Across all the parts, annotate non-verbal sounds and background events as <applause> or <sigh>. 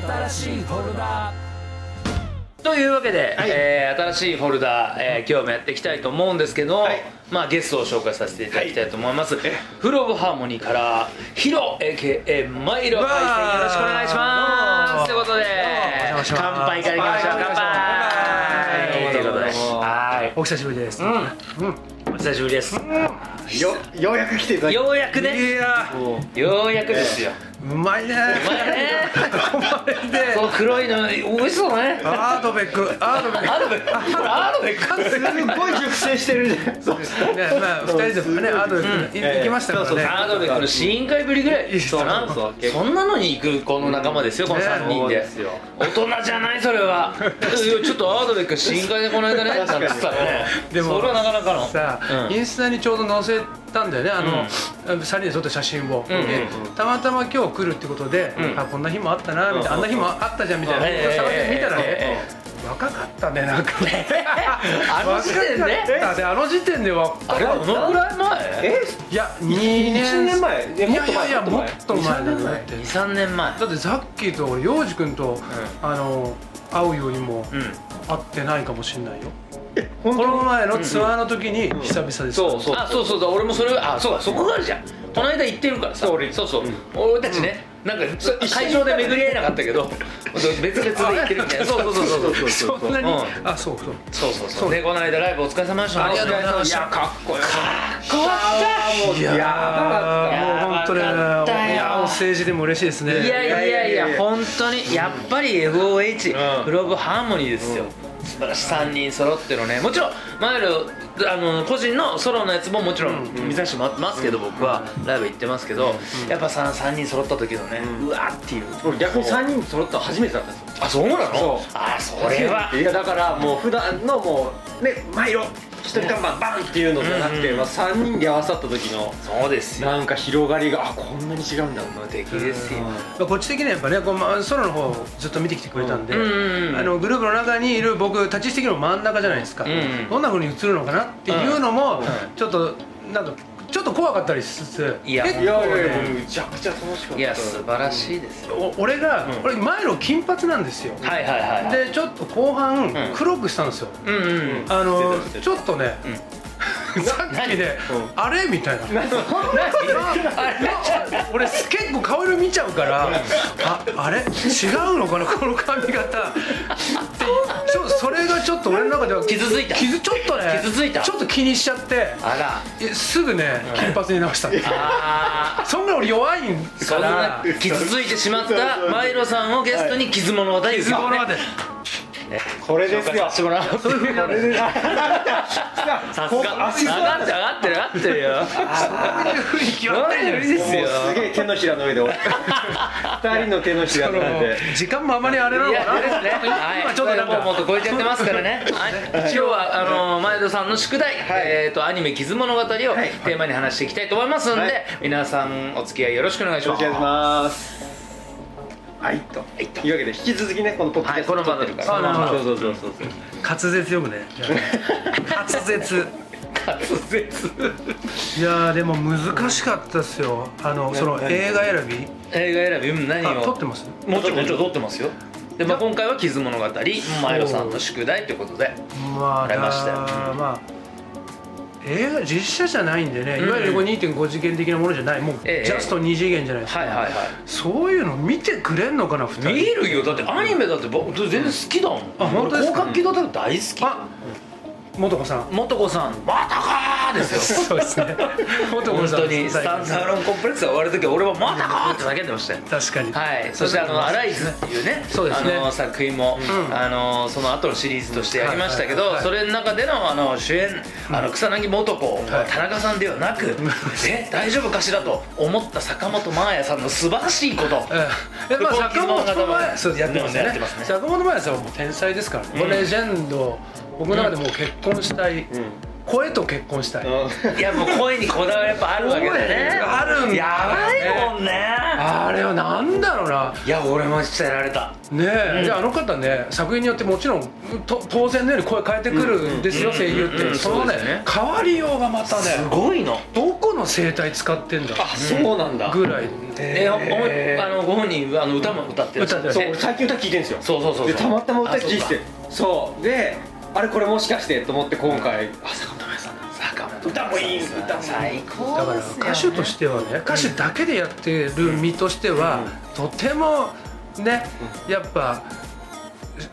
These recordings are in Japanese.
新しいフォルダというわけで、えー新しいフォルダ、えー今日もやっていきたいと思うんですけど、まあ、ゲストを紹介させていただきたいと思います、フル・オブ・ハーモニーからヒロ AKA マイロパイセンよろしくお願いします。ということで乾杯からいきましょう。乾杯。ということではいお久しぶりです、お久しぶりです。よようやく来ていただきようやくね。いやようやくですようまいね。まあね。<laughs> ここまでで。そう黒いの美味しそうね。アードベック。アードベック。アドベック。アドベック。すごい熟成してるじゃんそうね。まあ二人でねアードベックい行きましたからね。アドベックの試飲会ぶりぐらい。そうなそうそんなのに行くこの仲間ですよこの3人で。大人じゃないそれは。<laughs> いやちょっとアドベック試飲会でこの間ねなんつったらね。でもそれはなかなかの。さインスタにちょうど載せたんだよね。あの、3人で撮った写真を、うんうん。でたまたま今日来るってことで、うん。あこんな日もあったなみたいな、あんな日もあったじゃんみたいな、ええ探してみたらね、え若かったねなん。かねあの時点であの時点で若かあれったどのくらい前えいや2年1年前いやいやいやもっと前だって23年前だってザッキーと俺洋二君と、あの会うよりもうん。会ってないかもしれないよ、本この前のツアーの時に久々です、そうそう。あそうそうそう俺もそれあそうかそこがあるじゃん。この間行ってるからさ。そうそう。俺たちねなんか会場で巡り合えなかったけど別々で行ってるみたいな。そうそうそうそう。そうそうそんなに、うん。あそうそう。そうそうそう。でこの間ライブお疲れ様でした。ありがとうございました。やかっこよ。かった。いやーやばかったもう本当ねいやお政治でも嬉しいですね。いやいやいやいや本当に。やっぱり FOH うん。グローブハーモニーですよ素晴らしい。3人揃ってるねもちろん前のあの個人のソロのやつももちろん見させてもらってますけど僕はライブ行ってますけどやっぱ 3, 3人揃った時のねうわーっていう。俺逆に3人揃ったの初めてだったんですよ。あそうなの？そう。あそれは。いやだからもう普段のもうねマイロ一人看板バンっていうのじゃなくて、まあ、3人で合わさった時のそうですよ。なんか広がりがあこんなに違うんだ無敵ですよ。まあこっち的にはやっぱねこうまあソロの方をずっと見てきてくれたんで、あのグループの中にいる僕立ち位置的にも真ん中じゃないですか、どんな風に映るのかなっていうのも、うん。ちょっとなんかちょっと怖かったりしつついや結構いやいやいやねむちゃくちゃ楽しかった。いや素晴らしいですよ。お俺が、うん。俺前の金髪なんですよ、はいはいはい。はいでちょっと後半ん。黒くしたんですよ、うんうんあのしてたしてた。ちょっとね、<laughs> さっきで、あれ？みたいな。俺結構顔色見ちゃうからああれ？違うの？かなこの髪型それがちょっと俺の中では傷ついた。傷ちょっとね傷ついた。ちょっと気にしちゃってあら。えすぐね金髪に直したんですあそんな俺弱いんからな傷ついてしまったマイロさんをゲストに傷物語を傷物までこれですよ。そういうふうになるさすが上が。って上がって上がってる上がってるよ。そういうふうに決まってるじゃないですげえ手のひらの上で2人の手のひらそのの上で時間もあまりあれなのかな。ですね。はい。今ちょっとなんかもうもっと超えちゃってますからね。はい。一応はあの前田さんの宿題えっとアニメ傷物語をテーマに話していきたいと思いますんはい。で皆さんお付き合いよろしくお願いします。よろしくお願いしますはいと。と。いうわけで引き続きねこのポッドキャストはいこの番組。あなるほどそうそうそうそうそう滑舌読むね。<laughs> 滑舌。滑舌。いやーでも難しかったですよ。あのその映画選び。映画選び？うん何を？あ撮ってます？もちろんもちろん撮ってますよ。で、まあ、今回は「傷物語」マイロさんの宿題ということでまあありましたよだまあ映画実写じゃないんでね、うん。いわゆるこう2.5次元的なものじゃない。もうジえ。えャスト2次元じゃないですか、はいはいはい。そういうの見てくれんのかな2人。見るよ。だってアニメだって僕全然好きだもん。あ本当ですか？俺広角機動隊大好き。あ元子さん。元子さん「またか!」ですよ。<laughs> そうですね。元子さん本当に。スタンダーロンコンプレックスが終わる時は俺は「またか!」って叫んでましたよ確かに。はい、そしてあの「アライズ」っていうね。そうですね。あの作品も、うん。あのその後のシリーズとしてやりましたけど、はいはいはいそれの中でのあの主演あの草薙素子、はい。田中さんではなく、<laughs> え大丈夫かしらと思った坂本真綾さんの素晴らしいこと、ええ。まあ、坂本真綾そうやってますよねやってますね。坂本真綾さんはもう天才ですからね、レジェンド僕の中でもう結婚したい、声と結婚したい、いやもう声にこだわりやっぱあるわけだね。あるんだやばいもんね。ああれはなんだろうな。いや俺も伝えられた。ねえ、であの方ね作品によってもちろんと当然のように声変えてくるんですよ、声優って、うん。そのねね。変わりようがまたねすごいの。どこの声帯使ってんだあそうなんだ。ぐらい。えおおあのご本人あの歌も歌ってる歌ってる。そう俺最近歌聞いてるんですよ。そうそうそうそう。でたまたま歌聞いあてそう。であれこれもしかしてと思って今回あ坂本龍さんなんだ坂本歌もいい歌もいい最高だから歌手としてはね歌手だけでやってる身としては、とてもねやっぱ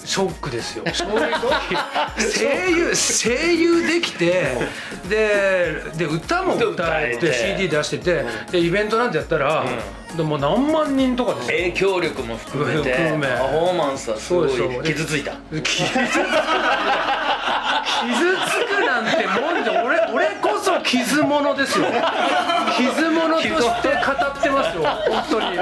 ショックですよ。声優声優できてでで歌も歌えて歌えて。CD 出しててでイベントなんてやったら、でも何万人とかで影響力も含めて含め。パフォーマンスはすごいそうそう傷ついた。傷つく傷つくなんてもんじゃ俺俺こそ傷物ですよ。傷物として語ってますよ。本当に。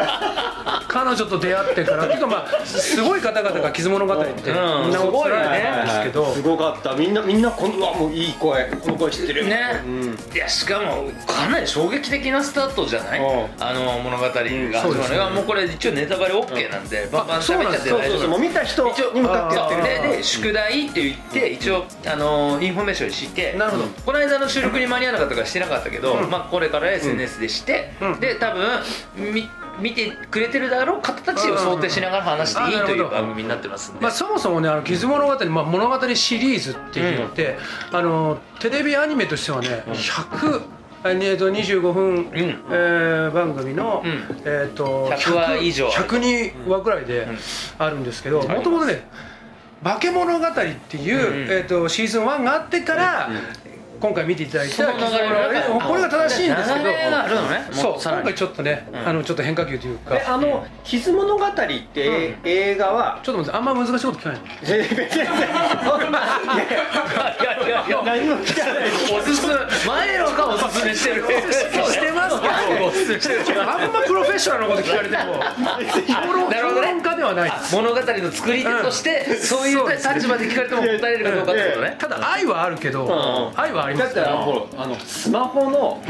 彼女と出会ってから。っていうかまあすごい方々が傷物語ってうん。みんなすごいね。お辛いんですけど。すごかった。みんなみんなこんうわもういい声。この声知ってる。ね、うん。いやしかもかなり衝撃的なスタートじゃない、うん。あの物語が始まるのそうですね。が、もうこれ一応ネタバレ OK なんで、バンバン喋っちゃってそう大丈夫そうそうもう見た人一応に向かってやってるでで宿題って言って一応あのインフォメーションしてなるほど。この間の収録に間に合わなかったからしてなかったけど、まあ、これから SNS でして、うん。で多分み見てくれてるだろう方たちを想定しながら話していいという番組になってますんで、まあ、そもそもね「あの傷物語」まあ、物語シリーズっていうのって、あのテレビアニメとしてはね、100えーと25分、ん。えー番組の、うん。えー、と100話以上。102話ぐらいであるんですけどもともとね「化け物語」っていう、えー、とシーズン1があってから、今回見ていただいたこれが正しいんですけど。ね。そう。今回ちょっとね、うん。あのちょっと変化球というか。えあの「傷物語」って映画は？ちょっと待ってあんま難しいこと聞かないの？全然。別にいやいやいや。何も聞かない。おすすめ。前のがおすすめしてる。してますけどおすすめしてるあんまプロフェッショナルなこと聞かれても。評なるほどね。論家ではない物語の作り手として、そういう立場で聞かれても答えれるかどうかってことね。ただ愛はあるけど、ん。愛はありまだったらあのスマホの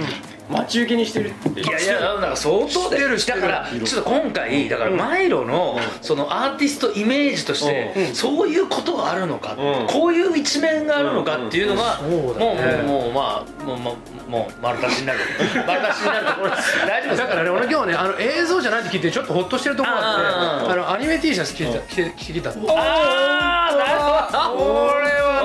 待ち受けにしてるって。いやいやなんか相当でだからちょっと今回だからマイロのそのアーティストイメージとしてうん。そういうことがあるのかうん。こういう一面があるのかっていうのがうん。もうもうもうまあもうもうもう丸出しになる。<laughs> 丸出しになるところです。大丈夫ですだからね俺今日ねあの映像じゃないって聞いてちょっとホッとしてるところがあってあのアニメ T シャツ着てた着てきた。のああなるほど。これはね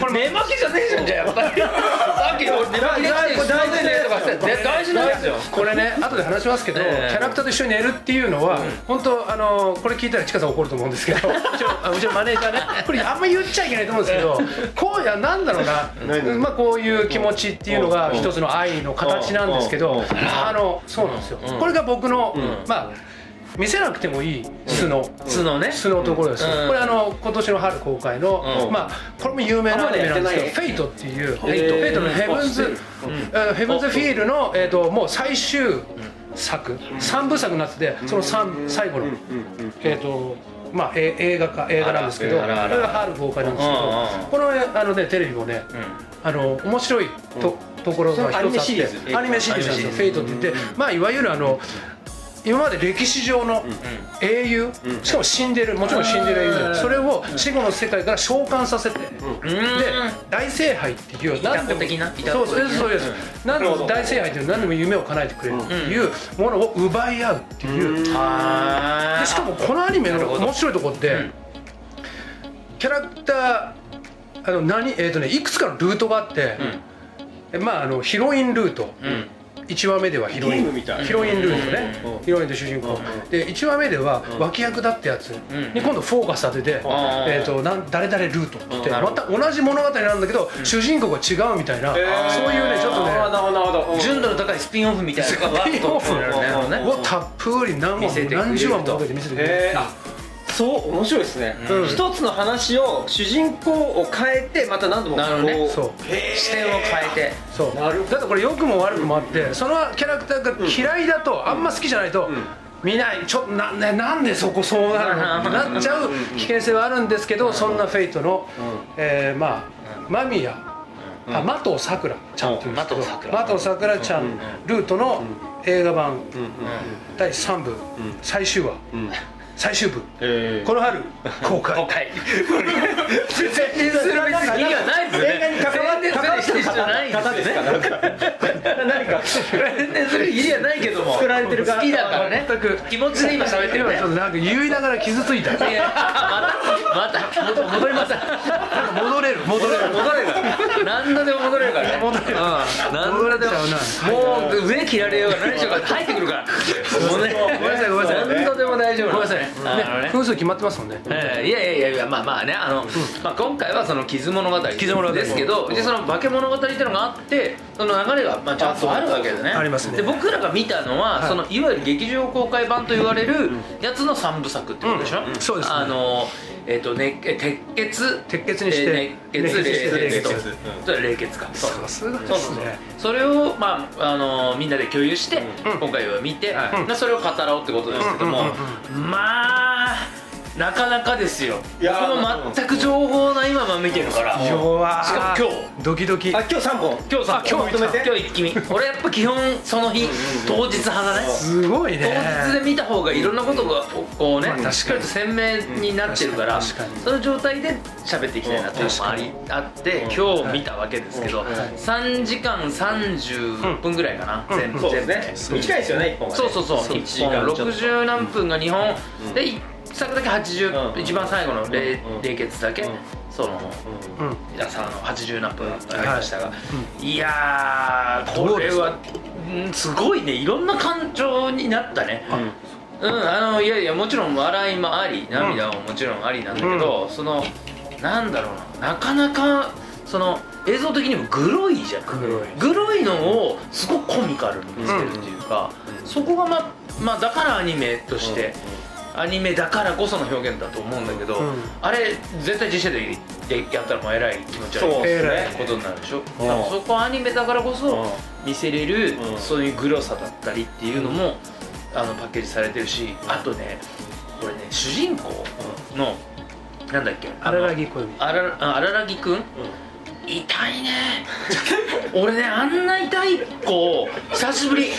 これ目巻きじゃねえじゃんじゃあやっぱり。さっき俺目巻き大事ねとかして大事なんですよ。これね後で話しますけど、ええ。キャラクターと一緒に寝るっていうのは、本当あのこれ聞いたらちかさん怒ると思うんですけど <laughs> うちのあうちのマネージャーねこれあんま言っちゃいけないと思うんですけど <laughs> こうやなんだろうな、何まあ、こういう気持ちっていうのがうん一つの愛の形なんですけどうん。あのそうなんですよ、うん。これが僕の、ん。まあ見せなくてもいい素の、素のね。素のところです、うん。これあの今年の春公開の、うん。まあこれも有名なアニメなんですけど「フェイト」っていう「フェイト」フェイトのヘブンズ、えーヘブンズ・フィールの、えー、ともう最終作、三部作になっててその三最後の、えっ、とまあ、え映画か映画なんですけどこれあらあら。あらが春公開なんですけど、うんうんこのあの、ね、テレビもね、あの面白いと,、ところが一つあってアニメシリーズ。アニメシリーズなんですよ「フェイト」って言って、まあいわゆるあの今まで歴史上の英雄、しかも死んでるもちろん死んでる英雄それを死後の世界から召喚させて、で大聖杯っていう何でもそうそうですそうです、何でも大聖杯っていう何でも夢を叶えてくれるっていうものを奪い合うっていう、はでしかもこのアニメの面白いところって、うん。キャラクターあの何、えーとね、いくつかのルートがあって、えまああのヒロインルート、うん1話目ではヒロイン。ヒロインルートね、うん。ヒロインと主人公、で1話目では脇役だったやつ。に今度フォーカス当てて、えー、となん誰々ルートって言ってまた同じ物語なんだけど、主人公が違うみたいな、そういうねちょっとね。純度の高いスピンオフみたいなスピンオフをたっぷり何何十話もかけて見せてくれるそう面白いですね、うん。一つの話を主人公を変えてまた何度もこなるほどね。う。そう視点を変えて。そう。だってこれ良くも悪くもあってそのキャラクターが嫌いだと、あんま好きじゃないと、見ない。ちょなななんでそこそうなるのってなっちゃう危険性はあるんですけど、そんなフェイトの、えーまあ間宮。あ麻藤さくらちゃんっていう麻藤さくらちゃんルートの映画版第3部最終話最終部。えこの春公開。今回宣伝する意味はないですよね。映画に関わ宣伝する必要ないん方ですかなんか何か宣伝する意味はないけども。作られてるから好きだからね。全く。気持ちで今喋ってるね今ちょっとなんか言いながら傷ついた。いやまたまた戻りません戻れる。戻れる。戻れる。何度でも戻れるからね。戻れる。何度でも。もう上切られようが何しようが入ってくるから。ごめんなさいごめんなさい。何度でも大丈夫。ごめんなさいね分数決まってますもんね。えーいやいやいやまあまあねあの、まあ、今回はその傷物語傷物語。ですけどでその化け物語っていうのがあってその流れがまあちゃんとあるわけでね。ありますね。で僕らが見たのは、はい。そのいわゆる劇場公開版と言われるやつの三部作ってことでしょ、うん。そうですね。あのえっ、とねえ鉄血？鉄血にして。えー熱血冷血。と冷血それ冷血かそうさすがでそうそうそうすね。それを、まああのみんなで共有して、うん。今回は見て、うん。まあそれを語ろうってことですけども、うんうん。まあなかなかですよ。いや僕も全く情報ないまま見てるから。し弱かも今日。ドキドキ。あ今日三本。今日さ今日まとめて。今日一気見。俺やっぱ基本その日当日派だね。すごいね。当日で見た方がいろんなことがこうね、まあ確かに。しっかりと鮮明になってるから、確かに確かに。その状態で喋っていきたいなっていうのもありあって今日見たわけですけど、3時間30分ぐらいかな、全部。そう全部ですね。短いですよね一本がね。そうそうそう。一1本時間ちょっと。60何分が2本、で1作だけ80、うん。一番最後の冷血だけ、うん。そのうん。いやさあの80何分ありましたが、い。やーこれはうんすごいね。いろんな感情になったね、うん、あのいやいやもちろん笑いもあり涙ももちろんありなんだけど、そのなんだろうな。なかなかその映像的にもグロいじゃん。グロい。グロいのをすごくコミカルに見せるっていうか、そこがまあまあだからアニメとして、アニメだからこその表現だと思うんだけど、うん。あれ絶対実写でやったらもうえらい気持ち悪いねことになるでしょ、んだからそこはアニメだからこそうん。見せれる、うん。そういうグロさだったりっていうのも、あのパッケージされてるしあとねこれね主人公の、なんだっけ？荒木小指あらあ荒木くん、痛いね。俺ねあんな痛い子久しぶり。い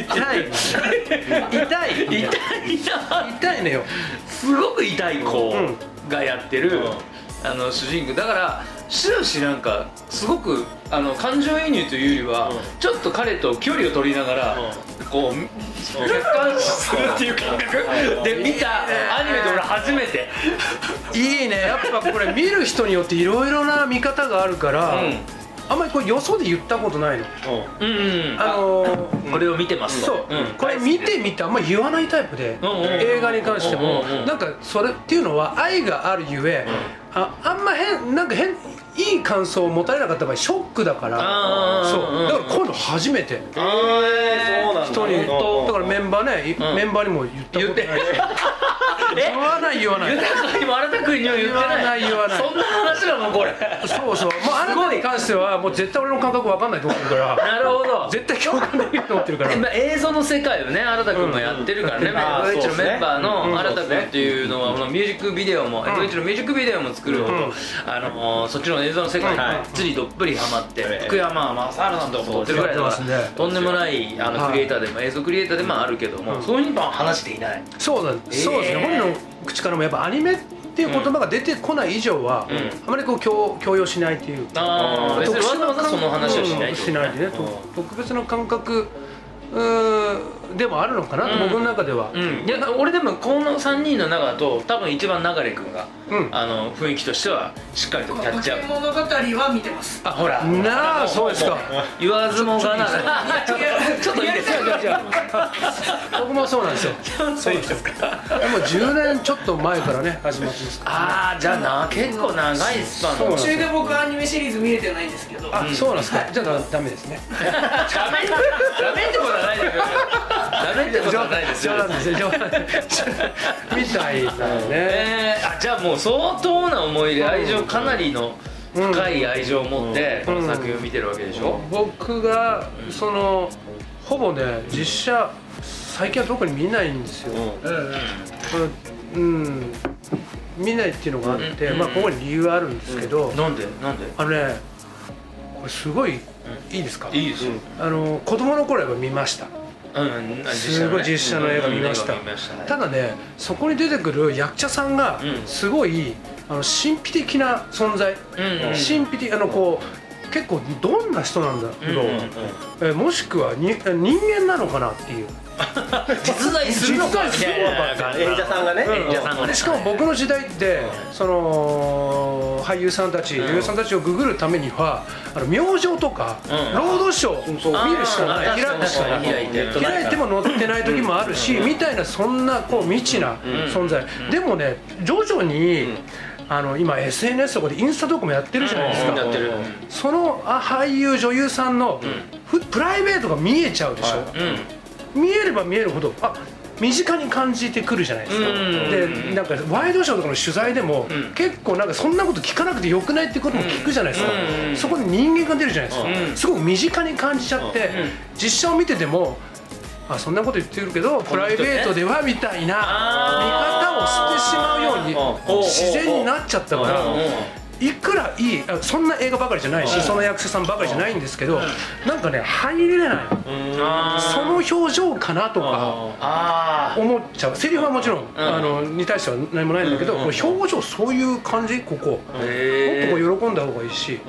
痛い。痛い。痛い。な痛いのよ。すごく痛い子うん。がやってる、うん。あの主人公。だから終始なんかすごくあの感情移入というよりは、うん。ちょっと彼と距離を取りながら、こう客観視するっていう感覚。で見たアニメで俺初めて。いいね。やっぱこれ見る人によっていろいろな見方があるから、うん。あんまりこれよそで言ったことないの。うんうんあのーこれを見てます。とそう、ん。これ見てみてあんまり言わないタイプで、うんうんうん。映画に関しても、うんうんうんなんかそれっていうのは愛があるゆえ、ああんま変なんか変いい感想を持たれなかった場合ショックだから。そう。だからこういうの初めて。人にうんだ。からメンバーね、メンバーにも言ったことない。言 <laughs> わない言わない。言ってない。言わない言わない。そんな話だもんこれ。そうそう。もうあなたに関してはもう絶対俺の感覚わかんないと思ってるから。なるほど。絶対共感できると思ってるから。まあ映像の世界をね新田君もやってるからね、うん。メンバーうん H のメンバーうん。の新田君っていうのはミュージックビデオも H のミュージックビデオも作るほど、うん。あのそっちの映像の世界につりどっぷりハマって、はい。福山雅治なんて思ってるぐらいだから、とんでもないあのはい。クリエイターでも映像クリエイターでもあるけども、うん。そういうのは話していない。そうなんです、そうですね。えー本人の口からもやっぱアニメっていう言葉が出てこない以上は、うん。あまりこう強強要しないっていう。ああ別にわざわざその話をしないしないでね、と特別な感覚でもあるのかなと、うん。僕の中では、うん、いや俺でもこの3人の中だと多分一番流君が、うん。あの雰囲気としてはしっかりとキャッチアップ。物語は見てますあほら。なあそうですか。言わずもがな。<laughs> ちょっといいですか僕もそうなんですよ。そうですか。でも10年ちょっと前からね始まってます。ああじゃあな結構長いスパン途中で僕アニメシリーズ見れてないんですけど。あ、そうなんですか、じゃあダメですね。ダメダメってことはないですよ。ダメってことはないですよ。冗談ですよ冗談み <laughs> たいなね。えー、あじゃあもう相当な思い入れ愛情かなりの深い愛情を持ってこの作品を見てるわけでしょ、僕がそのほぼね実写最近は特に見ないんですよ、うん。うん見ないっていうのがあって、うん。まあここに理由はあるんですけど、なんで？なんで？あのねこれすごいいいですか、いいですよ。あの子供の頃やっぱ見ましたうんすごい実写の映画見ました。たただねそこに出てくる役者さんがうん。すごい、あの神秘的な存在、神秘的あのこう結構どんな人なんだろう、うんうんうん。えもしくはに人間なのかなっていう。<laughs> 実在するのかみ実在するたいな演者さんがね。演者さんがね。でしかも僕の時代ってその俳優さんたち女優さんたちをググるためにはあの明星とかうん。ロードショー見るしかない。開くしかない。開いて開いても載ってない時もあるしみたいなそんなこう未知な存在。でもね徐々にあの今 SNS とかでインスタとかもやってるじゃないですか。うんそのあ俳優女優さんのふプライベートが見えちゃうでしょ？うん。見えれば見えるほどあ身近に感じてくるじゃないですか、うんでなんかワイドショーとかの取材でも、うん。結構なんかそんなこと聞かなくてよくないってことも聞くじゃないですか、うんそこに人間が出るじゃないですか、うん。すごく身近に感じちゃって、うん実写を見ててもあそんなこと言ってるけどプライベートではみたいな見方をしてしまうようにうん。自然になっちゃったから。うん。いくらいいあそんな映画ばかりじゃないし、その役者さんばかりじゃないんですけど、なんかね入れない。その表情かなとか思っちゃう。セリフはもちろん、あのに対しては何もないんだけど、表情そういう感じここ、もっへとこう喜んだ方がいいし、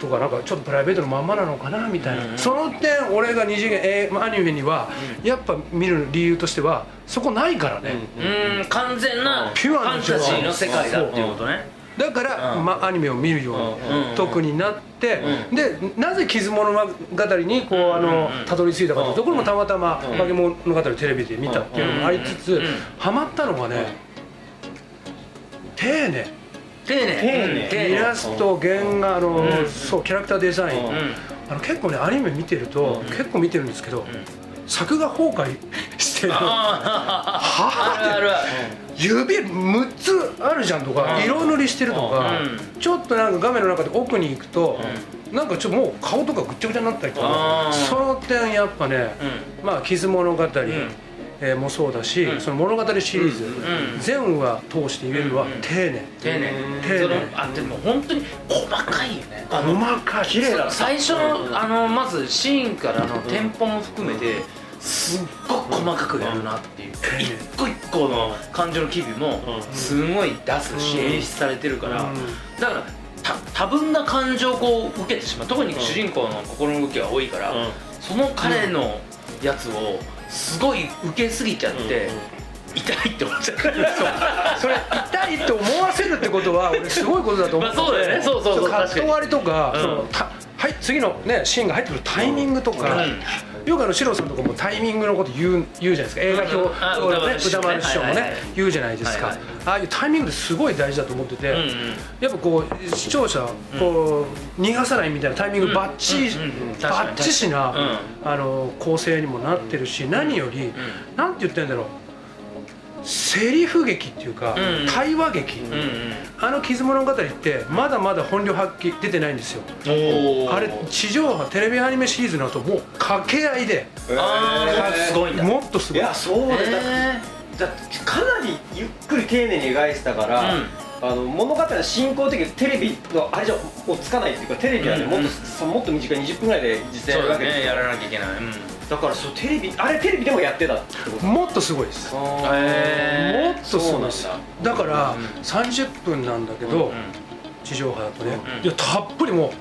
とかなんかちょっとプライベートのまんまなのかなみたいな、その点俺が二次元えーまあアニメにはやっぱ見る理由としてはそこないからね、うん。完全なピュアなファンタジーの世界だっていうことね。だから、うん。まあ、アニメを見るように、うん。特になって、でなぜ傷物語にこうあのうん。たどり着いたかというところもたまたま「化け物語」をテレビで見たっていうのもありつつ、ん。ハマったのがね、丁寧丁寧。イラスト原画あの、そうキャラクターデザイン、うん。あの結構ねアニメ見てると、結構見てるんですけど、作画崩壊してる。あはあるある。指6つあるじゃんとか、うん。色塗りしてるとか、うちょっとなんか画面の中で奥に行くと、なんかちょっともう顔とかぐっちゃぐちゃになったりとかその点やっぱね、まあ「傷物語」えーもそうだし、その物語シリーズ、ん。全話通して言えるのは丁寧、丁寧。丁寧。あでも本当に細かいよね。あの細かい。綺麗だ最初のあのまずシーンからのテンポも含めてすっごく細かくやるなっていう。一個一個の感情の機微もすごい出すし演出されてるからだからた多分な感情をこう受けてしまう。特に主人公の心の動きが多いからその彼のやつをすごい受けすぎちゃって痛いって思っちゃ <laughs> う。それ痛いって思わせるってことは俺すごいことだと思ってまあそうだよね。そうそうそう。カット割りとか、うんはい次のねシーンが入ってくるタイミングとか、うんよくあのシロさんとかもタイミングのこと言う言うじゃないですか。映画表、うんね歌歌丸師匠もね、はいはいはい。言うじゃないですか、はいはい。ああいうタイミングってすごい大事だと思ってて、うんうん。やっぱこう視聴者こう逃がさないみたいなタイミングバッチリ、うんうん。うんバッチシな、あの構成にもなってるし、何より、なんて言ってんだろうセリフ劇っていうか、うん。対話劇、うんうん。あの「傷物語」ってまだまだ本領発揮出てないんですよ。あれ地上波テレビアニメシリーズの後もう掛け合いで。あーすごいんだ。もっとすごい。いやそうですへだってかなりゆっくり丁寧に描いてたから、うん。あの物語の進行的にテレビのあれじゃもうつかないっていうかテレビはね、うんもっとそもっと短い20分ぐらいで実際やるわけですよ。ねやらなきゃいけない。うんだからそうテレビあれテレビでもやってたってこと？もっとすごいです。もへっとすごいです。だ。から30分なんだけど、地上波だとね、うんいやたっぷりも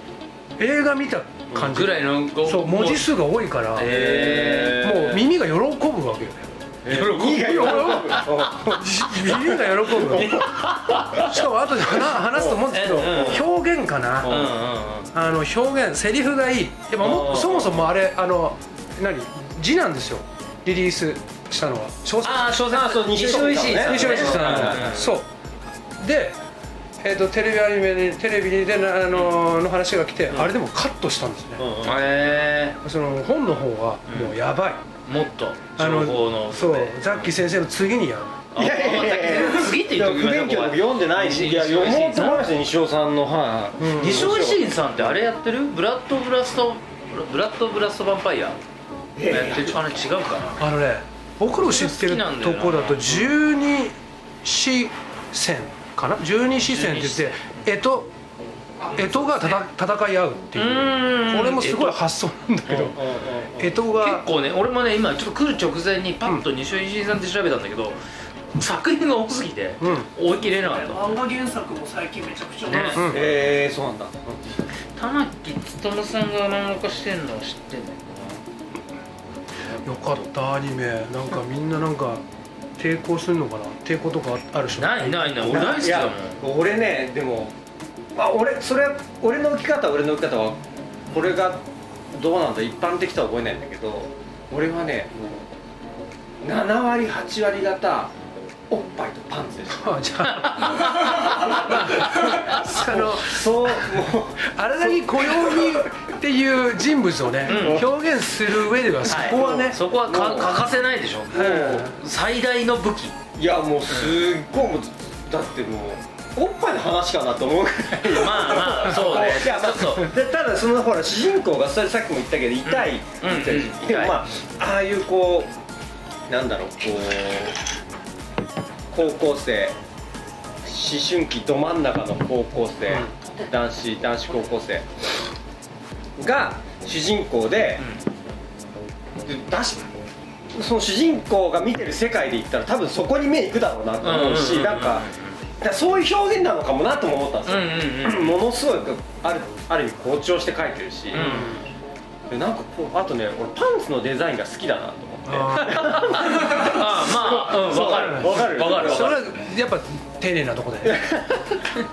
う映画見た感じ、ぐらいの？こそう文字数が多いから、へもう耳が喜ぶわけよ。ね喜ぶ。耳が喜ぶ。耳が喜ぶ。<laughs> しかも後で話話すと思うんですけどうん表現かな、あの表現セリフがいい。やっぱもうんそもそもあれあの何？字なんですよ。リリースしたのは。小説。ああ小説。あそう西尾維新さん。ね西尾維新さんそう。で、えー、とテレビアニメにテレビでなあのの話が来て、あれでもカットしたんですね、へその本の方はもうやばい、えもっとあの情報のそうザッキー先生の次にやる。あいやいやいや次って言っと不勉強で僕読んでないしいや読もうと思いましたよ西尾さん。の。はい、うん西尾維新さんってあれやってる？ブラッドブラストブラッドブラストヴァンパイア？やってるあれ違うかな。あのね僕の知ってるとこだと十二支線かな？十二支線って言って江戸江戸がたた戦い合うっていう。うん。これもすごい発想なんだけど江戸が結構ね俺もね今ちょっと来る直前にパッと西尾石井さんって調べたんだけど、作品が多すぎてうん。追い切れなかった、漫画原作も最近めちゃくちゃ多い。ですうん。えー、そうなんだ。玉木勉さんが漫画化してんのは知ってんだよかったアニメ。なんかみんななんか抵抗するのかな？抵抗とかあるでしないないない。俺大好きだもん。俺ねでもあ俺それは俺の置き方俺の置き方はこれがどうなんだ一般的とは覚えないんだけど俺はねもう7割8割方おっぱいとパンツでしあじゃあ。<laughs> あのそうもう荒木小曜日っていう人物をね、う表現する上ではそこはね、そこはか欠かせないでしょ。最大の武器。いやもうすっごいもうだってもうおっぱいの話かなと思うぐらい。まあまあそうね。いやまあちょっと。でただそのほら主人公がさっきも言ったけど痛い、うん。痛いうん。でもまあああいうこうなんだろうこう高校生。思春期ど真ん中の高校生、男子男子高校生が主人公で、でだしその主人公が見てる世界で言ったら多分そこに目いくだろうなと思うし、なんかだそういう表現なのかもなとも思ったんですうよ、んうんうん。ものすごいあるある意味好調して描いてるし、でなんかこうあとね俺パンツのデザインが好きだなと思って。あ <laughs> ああまあうん分かる。わかる。分かる。ーそれは分かるやっぱ丁寧なとこでね。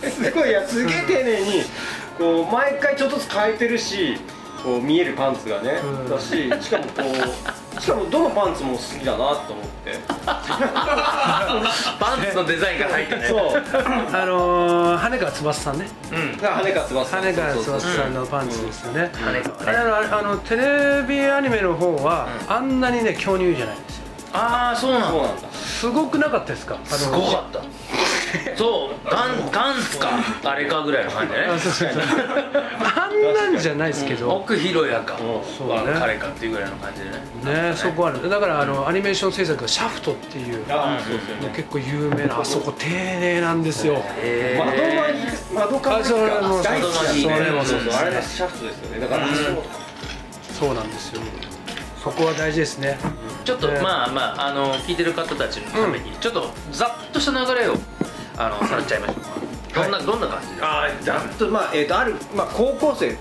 <laughs> すごいいやすげえ丁寧にこう毎回ちょっとずつ変えてるしこう見えるパンツがね、うん。だししかもこうしかもどのパンツも好きだなと思って。<laughs> パンツのデザインが入ってね。そう。あのー羽川翼さんね。うん。が羽川翼羽川そうそうそう翼さんのパンツですよね、羽あがねれあのあのテレビアニメの方は、あんなにね巨乳じゃないんですよ。ああそうなんだ。すごくなかったですか？あのすごかったそうガンガンツかあれかぐらいの感じだね。あんなんじゃないですけど、奥広やかそうね。は彼かっていうぐらいの感じでね。ねそこある。だからあのアニメーション制作がシャフトっていうああそうですよね。結構有名なあそこ丁寧なんですよ。へ窓窓かあそれもそうあれがシャフトですよね。だからそうなんですよ。そこは大事ですね。ちょっとね。まあまああの聞いてる方たちのためにちょっとざっとした流れをあのさらっちゃいましょう。かどんなどんな感じでああざっとまあえっとあるまあ高校生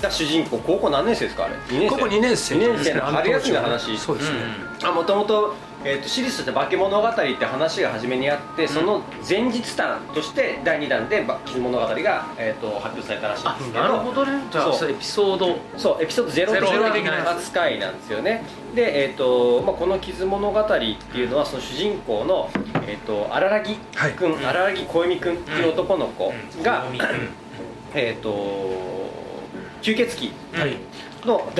が主人公高校何年生ですか？あれ？2年生。ここ2年生。2年生の春休みの話。そうですね、あもともと,、えー、と私立として化け物語って話が初めにあって、その前日談として第2弾でば傷物語が、えー、と発表されたらしいんですけど。なるほどね。じゃあそう。エピソードそうエピソードゼロゼロ的的なな扱いなんですよね。で、えーとまあ、この「傷物語」っていうのはその主人公の、えー、と荒木君、はい。荒木小弓君っていう男の子が、うん。えっ、と吸血鬼。はいの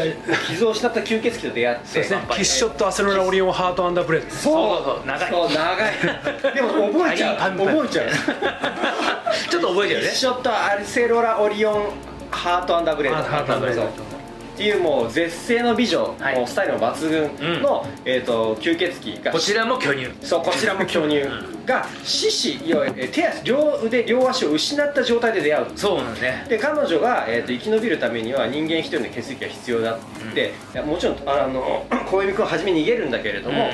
傷を失った吸血鬼と出会ってそうですね。キッショットアセロラオリオンハートアンダーブレード。そうそうそう。長い。そう長い。<laughs> でも覚えちゃう。覚えちゃう。<laughs> ちょっと覚えてるね。キッショットアセロラオリオンハートアンダーブレード。ハートアンダーブレードっていうもう絶世の美女、はい。もうスタイルも抜群の、えー、と吸血鬼がこちらも巨乳。そうこちらも巨乳が <laughs> 四肢、要はえー手足両腕両足を失った状態で出会う。そうなんね。で彼女が、えー、と生き延びるためには人間一人の血液が必要だって、いやもちろんあの <clears throat> 暦君は初め逃げるんだけれども、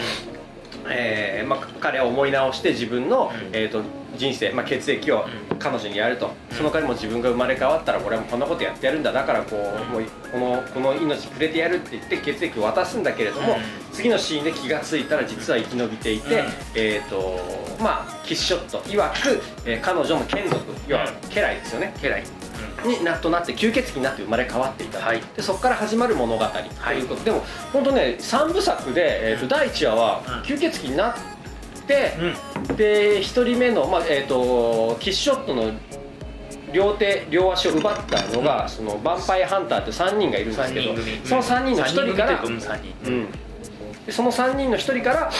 えーまあ、彼は思い直して自分の、うん。えー、と人生、まあ、血液をうん。彼女にやると、その代わりも自分が生まれ変わったら俺はもうこんなことやってやるんだだからこう、もうこのこの命くれてやるって言って血液を渡すんだけれども、うん。次のシーンで気がついたら実は生き延びていて、うん。えーとまあ、キッショット曰く、えー彼女の眷属要はうん。家来ですよね家来になとなって吸血鬼になって生まれ変わっていた、はい。でそこから始まる物語ということ、でも本当ね3部作で、えー、と第1話はうん。吸血鬼になって、うん。で1人目の、まあえー、とキッショットの両手両足を奪ったのが、そのヴァンパイアハンターって3人がいるんです3けどその3人の1人から、三人組っていうかうん。3人うん、でその3人の1人から、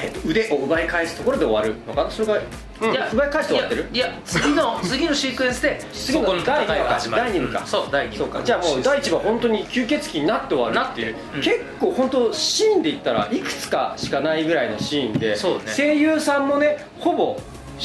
えーと腕を奪い返すところで終わるのかな？それが、うん。いや奪い返して終わってる？いや次の <laughs> 次のシークエンスで次のそこの戦いが始まる。第二部か。うんそう第2部そうか。じゃあもう第一話本当に吸血鬼になって終わるっていう、うん。結構本当シーンで言ったらいくつかしかないぐらいのシーンで、そうね。声優さんもねほぼ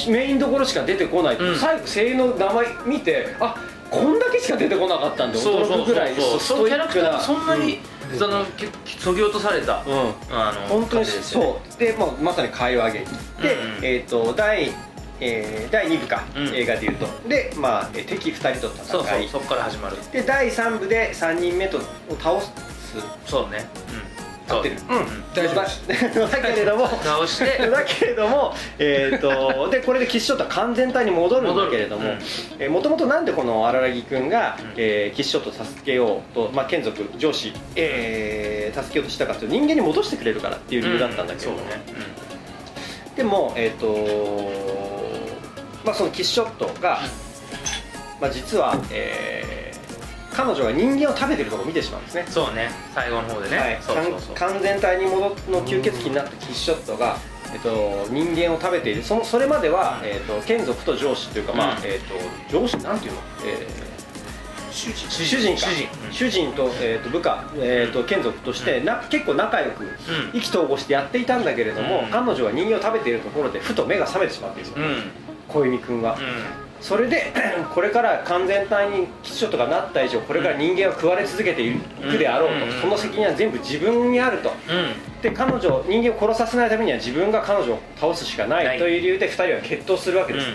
メインどころしか出てこない、うん。最後声優の名前見てあこんだけしか出てこなかったんでそうそうそう驚くぐらいそうスそのキャラクタトイックなーそんなにそのきそぎ落とされたうん、うんあの本当にねそう。で、まあ、まさに会話劇で、うんうん。えっ、と第、えー第2部か、うん。映画でいうと。で、まあ、えー敵2人と戦い。そうそうそこから始まる。で第3部で3人目とを倒す。そうね。うん合ってる。うん。大丈夫です。だだけれども直して。<laughs> だけれども、えー、とでこれで岸ショットは完全体に戻るんだけれどももともとなんでこの荒木君が、うん。えー、岸ショットを助けようと、まあ、眷属上司、えー助けようとしたかというと人間に戻してくれるからっていう理由だったんだけど。ね。でもえっ、とまあそのキッショットが、まあ、実は、えー彼女が人間を食べてるとこ見てしまうんですね。うんそうね。最後の方でね、はい、そうそうそう。完完全体に戻っの吸血鬼になったキッショットが、えっと、人間を食べている。そのそれまでは、えっと、眷属と上司というか、まあうん。えっと、上司なんていうの、え主人。ー主人か。主人。主人と,、えっと部下、えっと眷属として、な結構仲良く意気投合してやっていたんだけれども、うん。彼女は人間を食べているところでふと目が覚めてしまっている。うん。うん小弓君は、うそれで <clears throat> これから完全体にキッショットがなった以上これから人間は食われ続けていくであろうと、うん。その責任は全部自分にあると、んうん。で彼女人間を殺させないためには自分が彼女を倒すしかないという理由で2人は決闘するわけです、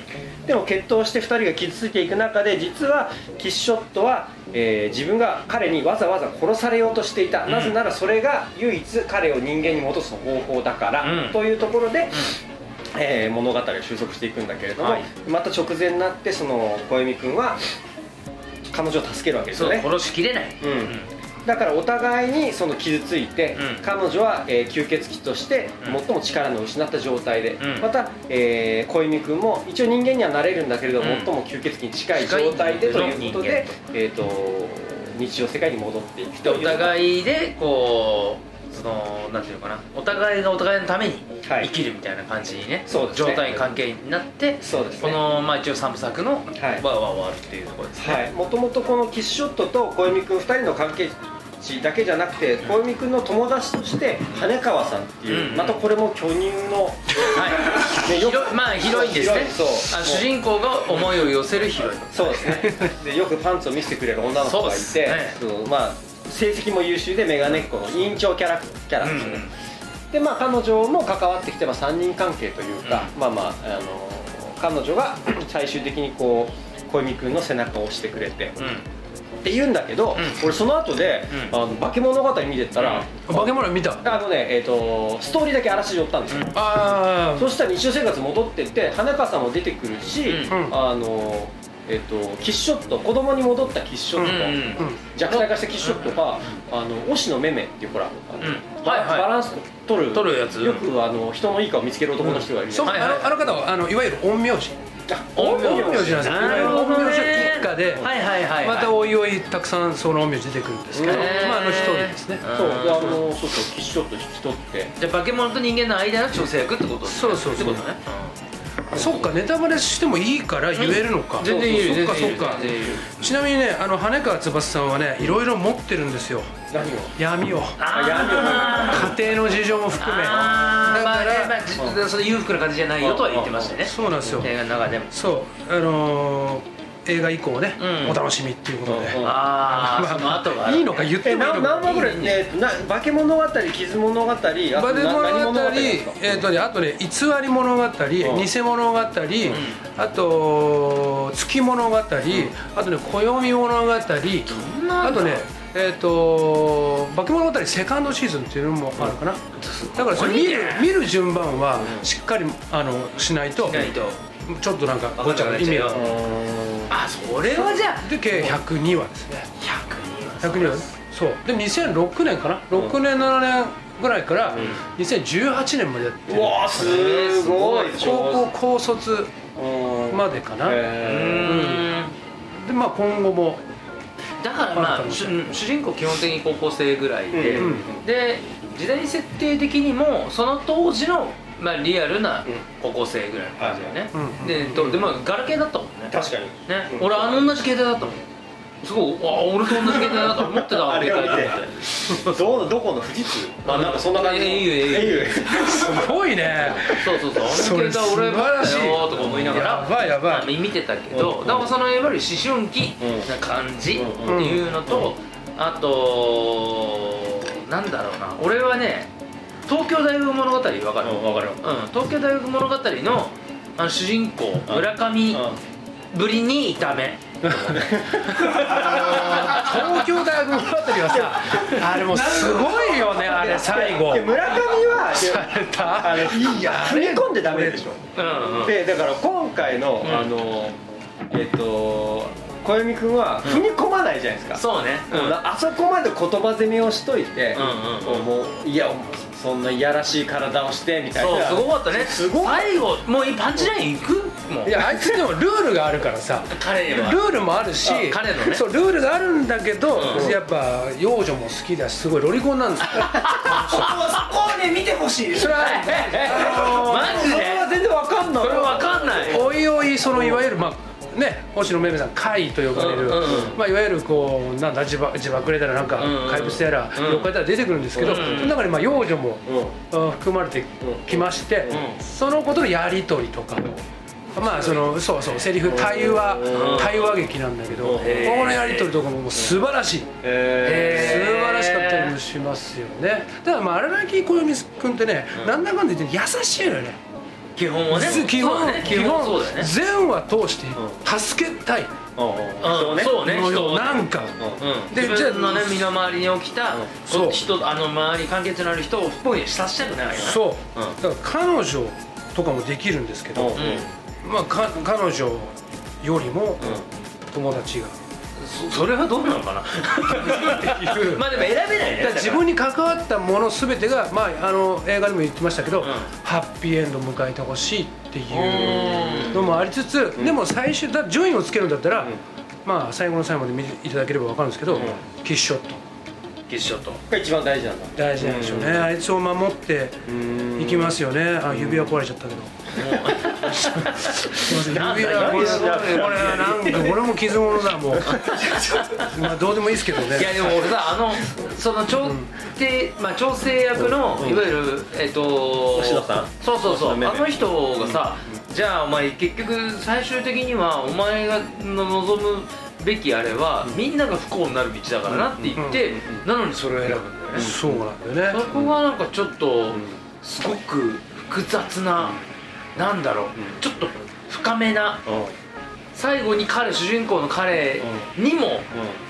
でも決闘して2人が傷ついていく中で実はキッショットは、えー自分が彼にわざわざ殺されようとしていた、うん。なぜならそれが唯一彼を人間に戻す方法だから、うん。というところで、えー物語が収束していくんだけれども、はい。また直前になってその小弓君は彼女を助けるわけですよね。殺しきれない。うん。だからお互いにその傷ついて、うん。彼女は、えー吸血鬼としてうん。最も力の失った状態で、うん。また、えー、小弓君も一応人間にはなれるんだけれど、うん。最も吸血鬼に近い状態でということで、えー、と日常世界に戻っていくという。お互いでこうそのなんていうのかな。お互いがお互いのためにはい。生きるみたいな感じにね、そうですね。状態関係になってそうですね。この、まあ、一応3部作のい。輪は終わるっていうところですね、はい、もともとこのキッショットと小弓君2人の関係値だけじゃなくて小弓君の友達として羽川さんっていう、うん。またこれも巨乳の、はい。<laughs> ねよまあ広いんですね。広いそう。あ主人公が思いを寄せるヒロイン。そうですね。でよくパンツを見せてくれる女の子がいてそうね。そうまあ、成績も優秀でメガネっ子の委員長キャラキャラですね、でまあ彼女も関わってきて、まあ、3人関係というか、まあまああの彼女が <coughs> 最終的にこう小弓君の背中を押してくれて、うん。って言うんだけど、うん。俺その後で、うん。あの化け物語見てったら、化け物見た？あのねえっ、とストーリーだけあらすじ追ったんですよ、うんあそしたら日常生活戻ってって羽川さんも出てくるし、うんうん。あのえっ、とキッショット子供に戻ったキッショット、うんうんあうん。弱体化したキッショットが、あの推しのめめっていうほら、バはいはい。バランス取る取るやつ。よくあの人のいい顔見つける男の人がいる、そうはいはい。あのあの方はあのいわゆる陰陽師。あ陰陽陰陽師なんですよ陰陽師一家ではいはいはいはい。またおいおいたくさんその陰陽師出てくるんですけどうん。まああの一人ですね。そう。であうんのそうそうキッショット引き取って。じゃあ化け物と人間の間の調整役ってことですね。そうそうそう。ってことねそっかネタバレしてもいいから言えるのか、全然いいよそっかそっか。ちなみにねあの羽川翼さんはねいろいろ持ってるんですよ。闇を。あ家庭の事情も含め。だから、まあねまあその裕福な感じじゃないよとは言ってましたね。そうなんですよ。映画の中でも。そう。あのー映画以降ね、うん。お楽しみっていうことで、うんあ <laughs> あその後いいのか言ってもいいのか。何話ぐらいねな化け物語傷物語あとバデな何物語えーとね、あとね偽り物語、偽物語、あと月物語、あとね暦物語、あとねえー、と化け物語セカンドシーズンっていうのもあるかな、だからそれ見る見る順番はしっかりあのしないと。しないとちょっとなんかごちゃごちゃ意味が。あそれはじゃあ。で計102話ですね。102 102話そう。で2006年かな。6年7年ぐらいから2018年までやってる。うわーすごい。高校高卒までかな、でまあ今後も。だからまあ主主人公基本的に高校生ぐらいで、うん。で時代設定的にもその当時の、まあ、リアルな高校生ぐらいの感じだよね、うん。でとでもガラケーだったもんね。ー確かに。ね、うん。俺あの同じ携帯だったもん。すごいあ俺と同じ携帯だと思ってたわ。<laughs> あれどどこの富士通？まあなんかそんな感じの。au au すごいね。そうそうそう。あの携帯俺持った素晴らしい。よとか思いながら。やばいやばい。まあ見てたけど、うん。だからそのいわゆる思春期な感じっていうのと、あとなんだろうな。俺はね東京大学物語わかる、うんわかる。うん、東京大学物語のあの主人公村上ぶりに痛め。東京大学物語はさ <laughs> あれもうすごいよねあれ最後。で村上はされた。あのいや踏み込んでダメでしょ。うんうんでだから今回の、ん。あのえっ、と小泉君は踏み込まないじゃないですか、そうね、うん。あそこまで言葉攻めをしといて、うんうんうん。もういやそんないやらしい体をしてみたいな。そうすごかったね。すごい。最後もうパンチラインいく？もう。いやあいつでもルールがあるからさ。彼は。ルールもあるしあ彼のね。そうルールがあるんだけど、うん。やっぱ幼女も好きだしすごいロリコンなんですよ。<laughs> そこはね見てほしい。ですそれは <laughs> マジで。それは全然わかんない。それわかんない。おいおいそのいわゆるまあね星野めめさん怪と呼ばれる、まあ、いわゆるこうなんだ自爆自爆霊だらなんか怪物やらうん。妖怪だら出てくるんですけど、その中にまあ幼女も含まれてきまして、うん。そのことのやり取りとか。まあそのそうそうセリフ対話うん。対話劇なんだけどこのやり取りとかももう素晴らしい。え素晴らしかったりもしますよね。だからまあ荒木小泉君ってねなんだかんだ言って優しいのよね基本はね。基本。ね。基本そうだよね。全話通して助けたい。ーうん。そうね。人をね。なんか。うん。で自分のね身の回りに起きたそう。人あの周り関係値のある人を不幸にさせたくないよねそう。うん。だから彼女とかもできるんですけどうんまあか彼女よりも友達がそそれはどうなのかな？<laughs> まあでも選べないね。自分に関わったもの全てが、まあ、あの映画でも言ってましたけど、ん。ハッピーエンドを迎えてほしいっていうのもありつつ、でも最終だ順位をつけるんだったら、まあ最後の最後まで見ていただければ分かるんですけど、キッシュショット決勝と。が一番大事なんだ。大事なんでしょうね、あいつを守っていきますよね。あ指輪壊れちゃったけど。すいません指輪これこれはなんか。これも傷物だもう。<laughs> まあどうでもいいですけどね。いやでも俺さあのその調停、まあ、調整役の、いわゆるえっ、と星野さん。そうそうそう。あの人がさ、じゃあお前結局最終的にはお前がの望むべきあれは、みんなが不幸になる道だからなって言って、なのにそれを選ぶんだよね、そうなんだよね。そこがなんかちょっとすごく複雑な、なんだろう、ちょっと深めな最後に彼主人公の彼にも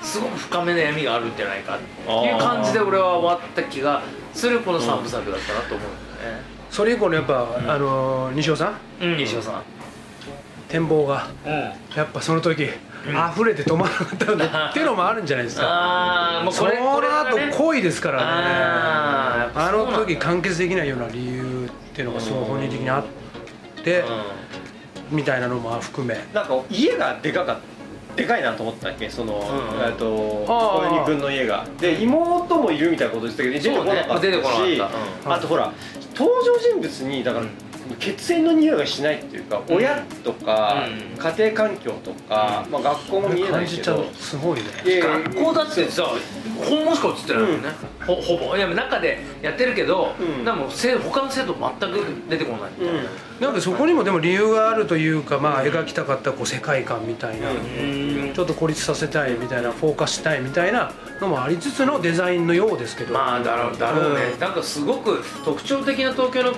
すごく深めの闇があるんじゃないかっていう感じで俺は終わった気がするこの3部作だったなと思うんだよね。それ以降のやっぱ、あの西尾さん？うん西尾さん。展望が。うん。やっぱその時、溢れて止まらなかったんだ <laughs> っていうのもあるんじゃないですか。ああもうそのこれこれがね。後恋ですからね。あの時完結できないような理由っていうのがすごい本人的にあってみたいなのも含め。なんか家がでかかったでかいなと思ったっけ？その、うん。えっとあー。小泉君の家が。で妹もいるみたいなことでしたけど出てこなかったし、ね。出てこなかった。うん。あとほら登場人物にだから、血縁の匂いがしないっていうか、親とか、うん。家庭環境とか、まあ、学校も見えないけど。感じちゃうすごいね。学校だってさ本物しか映ってないもん。ね、ほほぼ。いや中でやってるけど、うん。でもせ他の生徒全く出てこないみたいな、なんかそこにもでも理由があるというかまあ描きたかったこう世界観みたいな、うん。ちょっと孤立させたいみたいなフォーカスしたいみたいなのもありつつのデザインのようですけど。まあだろうだろうね、うん。なんかすごく特徴的な東京の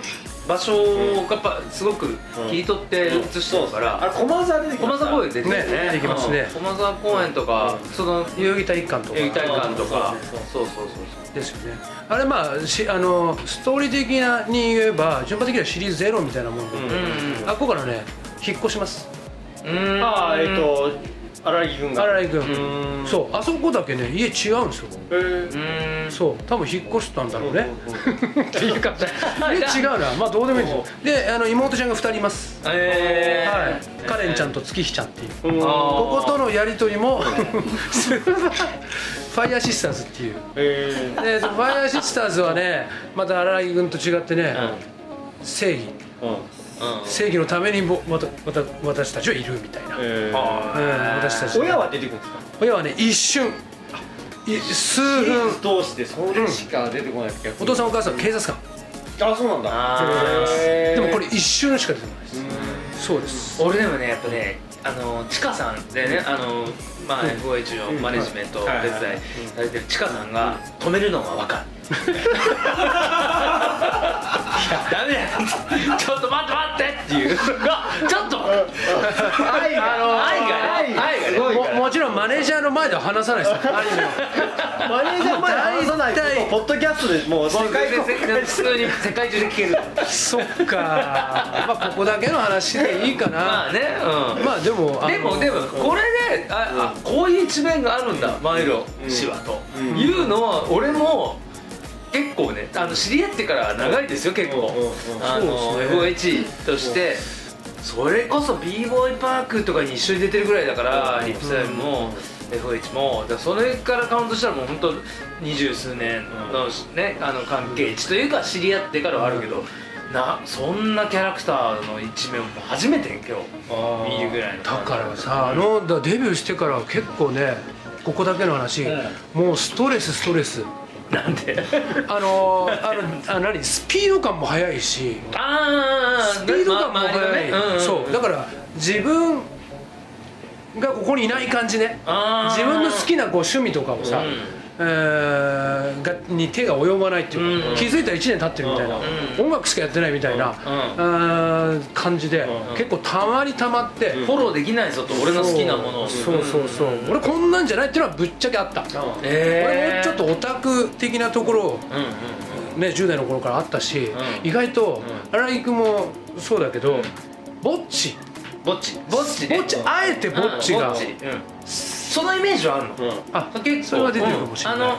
場所をやっぱすごく切り取って映してるから、あれ駒沢出てきま駒沢公園出てるね。ね出てきますね。うん。駒沢公園とか、その遊戯体育館とか。遊戯体育館とか。そうそうそうそう。ですよね。あれまあしあのストーリー的なに言えば順番的にはシリーズゼロみたいなもんで、うんそううん。あここからね引っ越します。うん。ああえっ、と荒井君が。荒井君うん。そうあそこだけね家違うんですよ。へー。うん。そう多分引っ越したんだろうね。っていうかはい家違うな。まあどうでもいいですよ。であの妹ちゃんが2人います。えー、はい。カレンちゃんと月日ちゃんっていう。こことのやり取りも <laughs> ファイヤーシスターズっていう。へー。でファイヤーシスターズはねまた荒井君と違ってね、正義。うんうん正義のためにぼまたまた私たちはいるみたいな、えー。あうん、私たち親は出てくるんですか親はね一瞬。い数分。通してそれしか出てこないですけどお父さんお母さん警察官。あそうなんだ。でもこれ一瞬しか出てこないです。そうです。俺でもねやっぱねあのチカさんでね。あのまあ FOH のマネジメントをお手伝いされてるチカさんが止めるのが分かる。<laughs> ダメだよ。ちょっと待って待ってっていう。ちょっと。愛があの愛がね。愛がね。ももちろんマネージャーの前では話さないですよ。<laughs> マネージャー前で話さない大体。とポッドキャストでもう。世界公開普通に世界中で聞ける。そっか。まあここだけの話でいいかな。まあねうん。まあでもでもでもこれでああこういう一面があるんだマイロ氏はと。いうのは俺も結構ねあの知り合ってから長いですよ結構。あの FOH として。それこそ b ボーイパークとかに一緒に出てるぐらいだからリップサイムも FOH も。だからそれからカウントしたらもう本当二十数年のねあの関係値というか知り合ってからはあるけどなそんなキャラクターの一面を初めて今日。見るぐらいのだからさあのだデビューしてから結構ねここだけの話、もうストレスストレスなんで？あのあのあ何？スピード感も速いし。ああスピード感も速い、そう。だかから自分がここにいない感じね。ら自分の好きなこう趣味とかをさ、えーがに手が及ばないっていうか、うん気づいたら1年経ってるみたいな、ん音楽しかやってないみたいな、んあー感じで、結構たまりたまって、フォローできないぞと俺の好きなものを。そうそうそう、俺こんなんじゃないっていうのはぶっちゃけあった、俺もちょっとオタク的なところをうんうんね、10代の頃からあったし、ん。意外と荒井君もそうだけど、ぼっちぼっち。ぼっちね。ぼっちあえてぼっちが、うん。ぼっち。うんそのイメージはあるの？あ結構それは出てるかもしれない、うんあの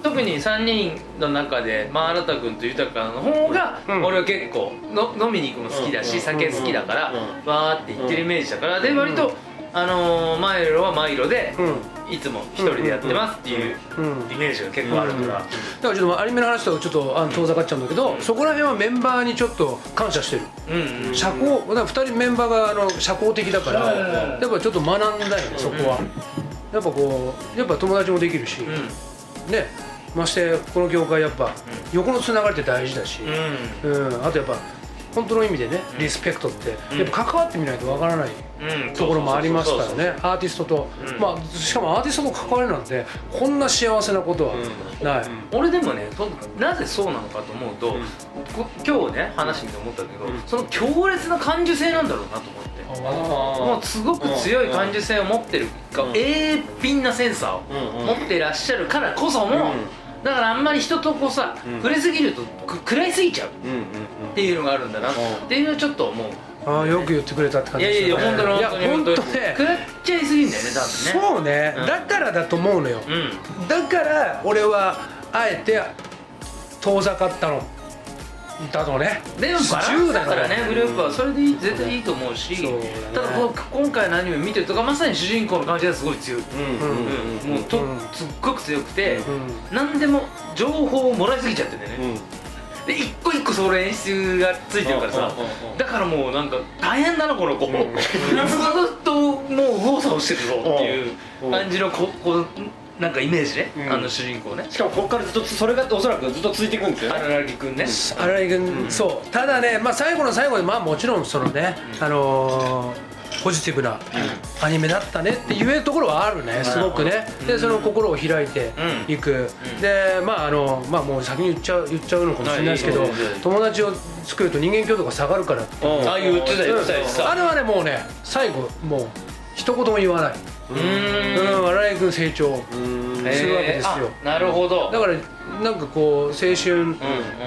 特に3人の中で、まあ、新君と豊の方が、うん。俺は結構の飲みに行くの好きだし、うん。酒好きだから、うん。わーって言ってるイメージだからで割と、あのーマイロはマイロで、うんいつも一人でやってますっていううんイメージが結構あるから、だからちょっとアニメの話とちょっとあの遠ざかっちゃうんだけど、そこら辺はメンバーにちょっと感謝してる。社交だから2人メンバーがあの社交的だからやっぱちょっと学んだよねそこは。やっぱこうやっぱ友達もできるし、うん。ねましてこの業界やっぱ横のつながりって大事だし、うん。うん、あとやっぱ本当の意味でねリスペクトってうん。やっぱ関わってみないとわからないうん。ところもありますからねアーティストと、うん。まあしかもアーティストと関わりなんてこんな幸せなことはない、俺でもねとなぜそうなのかと思うと、こ今日ね話してて思ったけど、その強烈な感受性なんだろうなと思って。もうすごく強い感受性を持ってる鋭敏なセンサー。を持ってらっしゃるからこそも、だからあんまり人とこうさ、うん。触れすぎるとく食らいすぎちゃう。っていうのがあるんだな。っていうのはちょっと思う。ああよく言ってくれたって感いやいやいやじですよね。本当に本当にいや本当食ねらっちゃいすぎんだよね多分ね。そうね、うん。だからだと思うのよ、うん。だから俺はあえて遠ざかったのだとね。でもバランスだからね10グループはそれでいい絶対いいと思うしただ今回のアニメ見てるとかまさに主人公の感じがすごい強い、もうとうん。すっごく強くて、う何でも情報をもらいすぎちゃってんだよね、うん。で一個一個それ演出がついてるからさだからもうなんか大変だなこの子、ずーっともう右往左往してるぞっていううん。感じのここうなんかイメージね、うん。あの主人公ね。しかもここからずっとそれがおそらくずっと続いていくんですよね。荒木君ね、荒井君、そう。ただね、まあ、最後の最後でまあもちろんそのね、あのーポジティブなアニメだったねって言えるところはあるね。すごくね。でその心を開いていく、でまああのまあもう先に言っちゃう言っちゃうのかもしれないですけどはいいいよ。いいよ友達を作ると人間強度が下がるからって。ああ言ってた言ってた言ってた。あれはねもうね最後もう一言も言わないうん。うん。荒井君成長するわけですよなるほどだからなん。かこう青春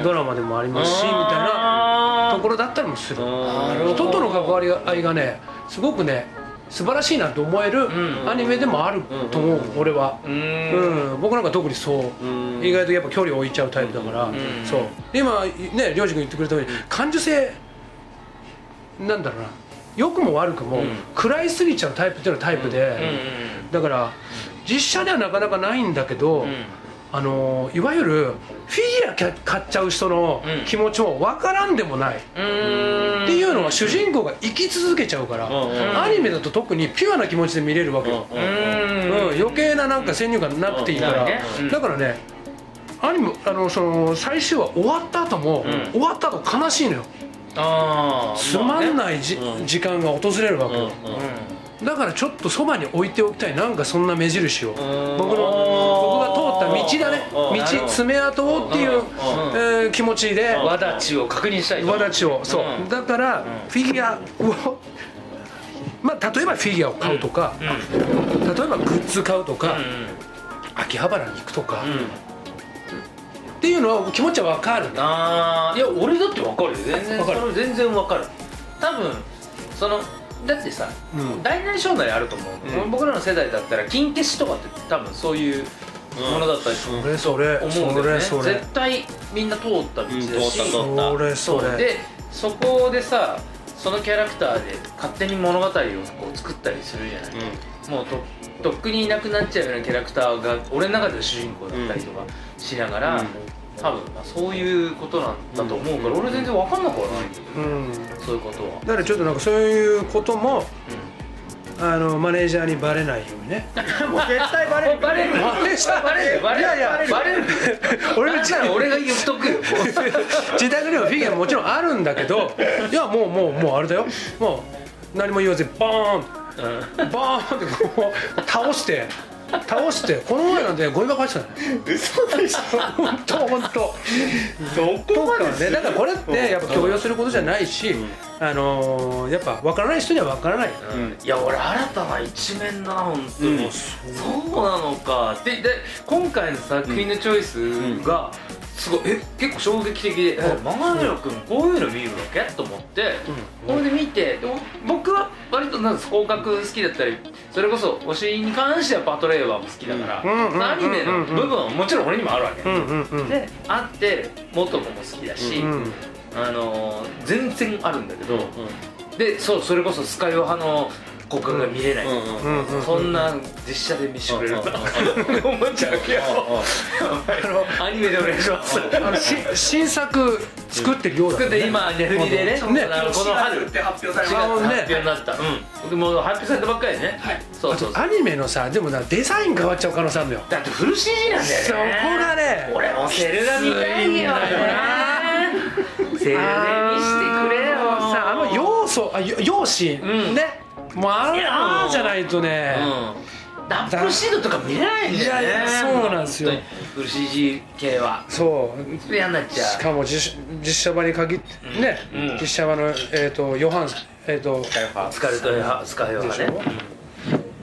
ドラマでもありますしみたいなところだったりもする人との関わり合いがねすごくね素晴らしいなと思えるアニメでもあると思う俺はうん。僕なん。か特にそう意外とやっぱ距離を置いちゃうタイプだからそう今ね涼く君言ってくれたように感受性なん。だろうな良くも悪くもうん。食らいすぎちゃうタイプっていうのはタイプでだから実写ではなかなかないんだけど、うん。あのいわゆるフィギュア買買っちゃう人のうん。気持ちも分からんでもない、っていうのは主人公が生き続けちゃうから、アニメだと特にピュアな気持ちで見れるわけよ、うーん。うん。余計ななんか先入観なくていいから、だからねアニメあのその最終話終わった後も、うん。終わった後悲しいのよつまんないじ、うん。時間が訪れるわけよ、うんだからちょっとそばに置いておきたい。なんかそんな目印を。僕の僕が通った道だね。うん。道爪痕をっていう、うん。えー気持ちで。わだちを確認したいと。わだちを。そう、うんだからん。フィギュアを <laughs> まあ例えばフィギュアを買うとか、うん。例えばグッズ買うとか、う秋葉原に行くとか、んうんっていうのは気持ちは分かる。ああいや俺だってわかるよ。全然わかる。全然わかる。多分そのだってさ、うん。大なり小なりあると思う、うん。僕らの世代だったら金消しとかって多分そういうものだったりする。それそれ。思うんだよね。絶対みんな通った道だし、うん通った通った。それでそこでさそのキャラクターで勝手に物語をこう作ったりするじゃない、もうととっくにいなくなっちゃうようなキャラクターが俺の中では主人公だったりとかしながら、うん。多分まあそういうことなんだと思うから、俺全然分かんなくはないんだけど、うん。そういうことは、だからちょっとなんかそういうこともあのマネージャーにバレないようにね。<laughs> もう絶対バレるバレる。マネージャーバレる。バレる。いやいやバレる。俺のだから俺が言っとくよ。<laughs> 自宅にはフィギュアもちろんあるんだけどいやもうもうもうあれだよ。もう何も言わずにバーンバーンってこう倒して倒してこの前なんてゴミ箱入ってたね嘘でし本当本当。ょどこまでねだからこれってやっぱ強要することじゃないし、あのーやっぱ分からない人には分からない、いや俺新たな一面だな本当に、そうなのか。でで今回の作品のチョイスがすごい。え結構衝撃的で「えマガネロ君こういうの見るわけ?」と思って、これで見てでも僕は割となんか広角好きだったりそれこそ推しに関してはパトレーバーも好きだから、アニメの部分はもちろん俺にもあるわけ、であって元子も好きだし、うんあのー全然あるんだけど、でそうそれこそスカイオ派の国家が見れない、そんな実写で見せてくれるんだうんって思っちゃうけどアニメでお願いします。あのし新作作ってるようだ作って今ネフリでね。この春。って発表され4ま月ね発表になった、うん、でも発表されたばっかりでね、はい。そうアニメのさでもなデザイン変わっちゃう可能性あるのよ。だってフル CG なんだよね。そこがね俺もセルが見たいよね。セルで見してくれよ。さあの要素あよ容姿、うん。ねもうああじゃないとね、うん、ダップシードとか見れないんだよね。いやそうなんですよ。CG 系は。そう。嫌になっちゃう。しかも実実写版に限ってね、うん。実写版のえっ、とヨハンえっ、とスカルトやスカイオがね。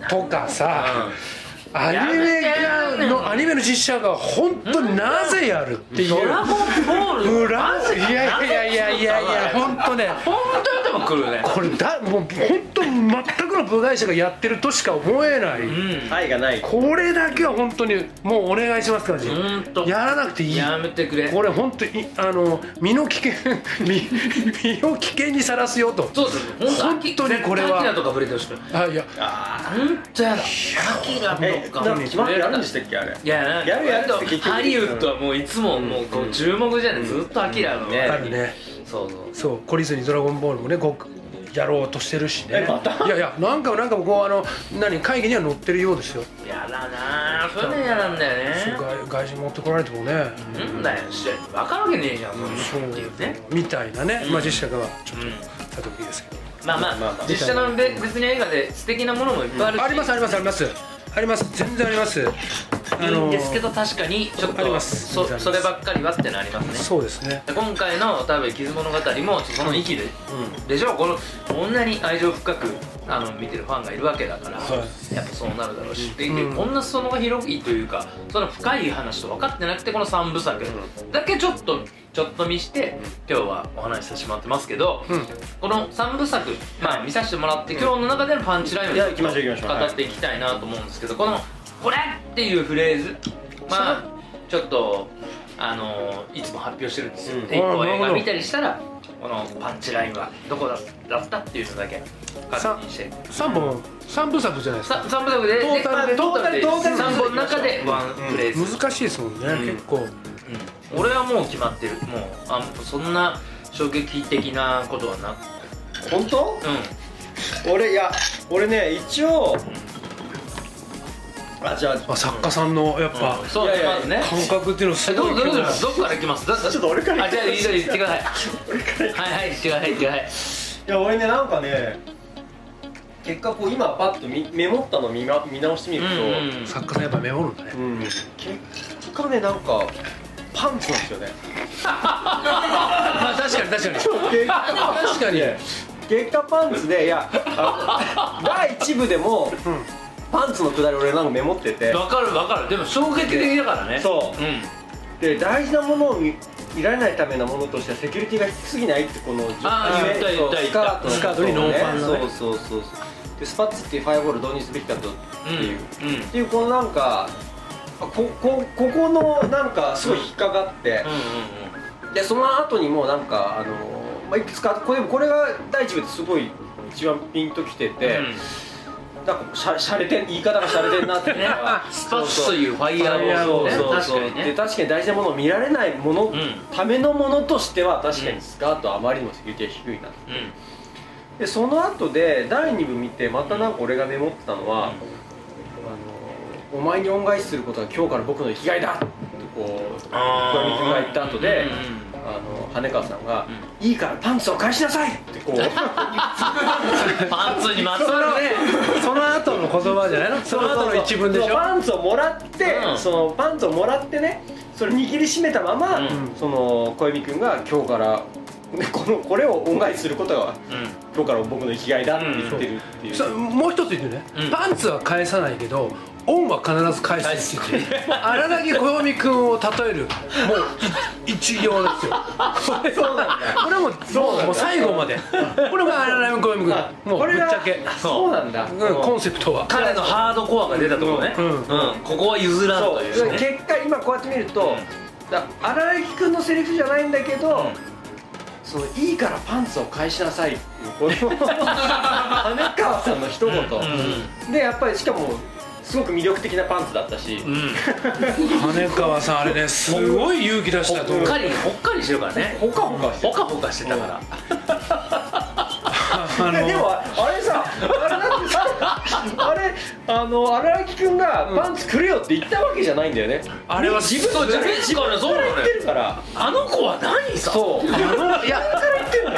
とかさ、うんアニメがのアニメの実写が本当になぜやるっていう、ドラゴンボール。裏いやいやいやいやいやいや本当ね。本当に頭くるね。これだもう本当全くの部外者がやってるとしか思えない、うん。愛がない。これだけは本当にもうお願いします感じ、やらなくていい。やめてくれ。これ本当にあの身の危険身身を危険にさらすよと。そうです本当にこれは。アキラとか触れてほしくない。あいや。本当やだ。アキラか。決まってやるんでしたっけあれ。いやなんかやるやるって結局。ハリウッドはもういつももうこう注目じゃない？ずっとアキラの。ね。あるね。そうそう。そう懲りずに「ドラゴンボール」もねこうやろうとしてるしね。えまた？いやいやなんかなんかこうあの何会議には載ってるようですよ。やだなあそういうの嫌なんだよね。外外人持ってこられてもね。なんだよ試合分かるわけねえじゃん。そんなのっていうね。みたいなね、まあ実写化はちょっうん。とさておきですけど、まあまあまあまあ実写のべ別に映画で素敵なものもいっぱいあるし。ありますありますありますあります。全然あります。いいんですけど確かにちょっありまとす。そそればっかりはってのありますね。そうですね。で今回の多分「傷物語」もその域で、でしょこのこんなに愛情深くあの見てるファンがいるわけだから、はやっぱそうなるだろうし、でうんこんな裾野が広いというかその深い話と分かってなくてこの3部作。だけちょっとちょっと見して今日はお話しさせてもらってますけど、うん。この3部作、まあ、見させてもらって今日の中でのパンチラインを語っていきたいなと思うんですけどこの「これ!」っていうフレーズまあちょっとあのいつも発表してるんですよ、うん。で一個映画見たりしたらこのパンチラインはどこだだったっていうのだけ確認して。3本三部作じゃないですか。さ三部作でトータルで。トータルでトータルで3本の中でワンフレーズ、難しいですもんね、うん。結構。うん。俺はもう決まってる。もうあそんな衝撃的なことはな本当？う俺いや俺ね一応あじゃあ。あ作家さんのやっぱ、ん。そういやいやまずね。感覚っていうのすごいどどどどこから行きます？だちちょっと俺からあじゃあいいよ言ってください。<laughs> はいはい言ってください言ってください。いや俺ねなんかね結果こう今パッと見メモったの見,、ま、見直してみると、うんうん作家さんやっぱメモるんだね。うん。結果ねなんかパンツなんですよね。まあ確かに確かに。結果。確かに。結果パンツでいや <laughs> 第一部でも、うんパンツのくだり俺なんかメモってて。わかるわかる。でも衝撃的だからね。そう。うん。で大事なものを見見られないためのものとしてはセキュリティが低すぎないってこのあーね言った言った。スカートのスカートにノーパンのね。そうそうそうそう。でスパッツっていうファイアボール導入すべきだとっていう、うんうん。っていうこのなんかあここここのなんかすごい引っかかって、でその後にもなんかあの、まあ、いくつかこれこれが第一部ですごい一番ピンときてて、なんかしゃしゃれてん言い方がしゃれてんなっていうのが <laughs> スパッツというファイヤーをね。そうそう。そう確かにね。で確かに大事なものを見られないもの、ん。ためのものとしては確かにスカートはあまりにもセキュリティが低いなう。ん。でその後で第2部見てまたなんか俺がメモってたのは、あのお前に恩返しすることは今日から僕の生きがいだってこうあー。小泉君が言った後で、うんあの羽川さんが、いいからパンツを返しなさい!」ってこう <laughs> パンツにまつわる。ねその後の言葉じゃないの？その後の一文でしょ？パンツをもらって、うん。そのパンツをもらってねそれ握りしめたまま、うん。その小泉君が今日からねこのこれを恩返しすることがうん。今日から僕の生きがいだって言ってるっていう、そう。もう一つ言ってね、うん。パンツは返さないけど恩は必ず返す荒木小泉君を例える。もうい一行ですよ。これそうなんだ。これはもうもうもう最後まで。これが荒木小泉君あもうこれがぶっちゃけ、そうなんだ、うん、コンセプトは。彼のハードコアが出たところね。うん。うん。ここは譲らんそうという。ね結果今こうやって見ると、だ荒木君のセリフじゃないんだけど、そのいいからパンツを返しなさいっていうこの <laughs> 羽川さんの一言、でやっぱりしかもすごく魅力的なパンツだったし、うん。うん羽川さんあれねすごい勇気出したと思う。ほっかりほっかりしてるからね。ほかほかしてほかほかしてたから。<laughs> あのでもあれさあれあれあの荒木君がパンツくれよって言ったわけじゃないんだよね、あれは自分自分自分言ってるから。あの子は何さ？そう。いや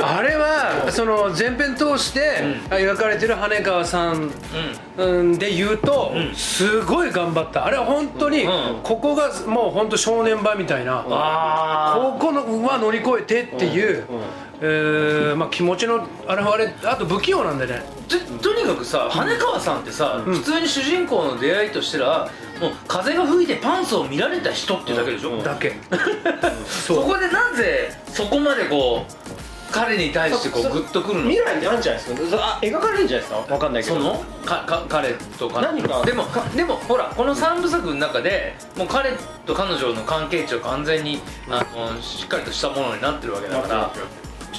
あれはその前編通して描かれてる羽川さんうん。で言うとん。すごい頑張った。あれは本当にうん。ここがもう本当正念場みたいなあここのは乗り越えてっていうえーまあ気持ちの表れあと不器用なんでねととにかくさ羽川さんってさ、うん。普通に主人公の出会いとしてはもう風が吹いてパンツを見られた人っていうだけでしょ、うん。だけ。そこでなぜそこまでこう彼に対してこうそグッとくるの？未来にあるんじゃないですか？あ描かれるんじゃないですか？わかんないけど。その？かか彼とか何か。でもでもほらこの3部作の中でもう彼と彼女の関係値を完全にあのしっかりとしたものになってるわけだから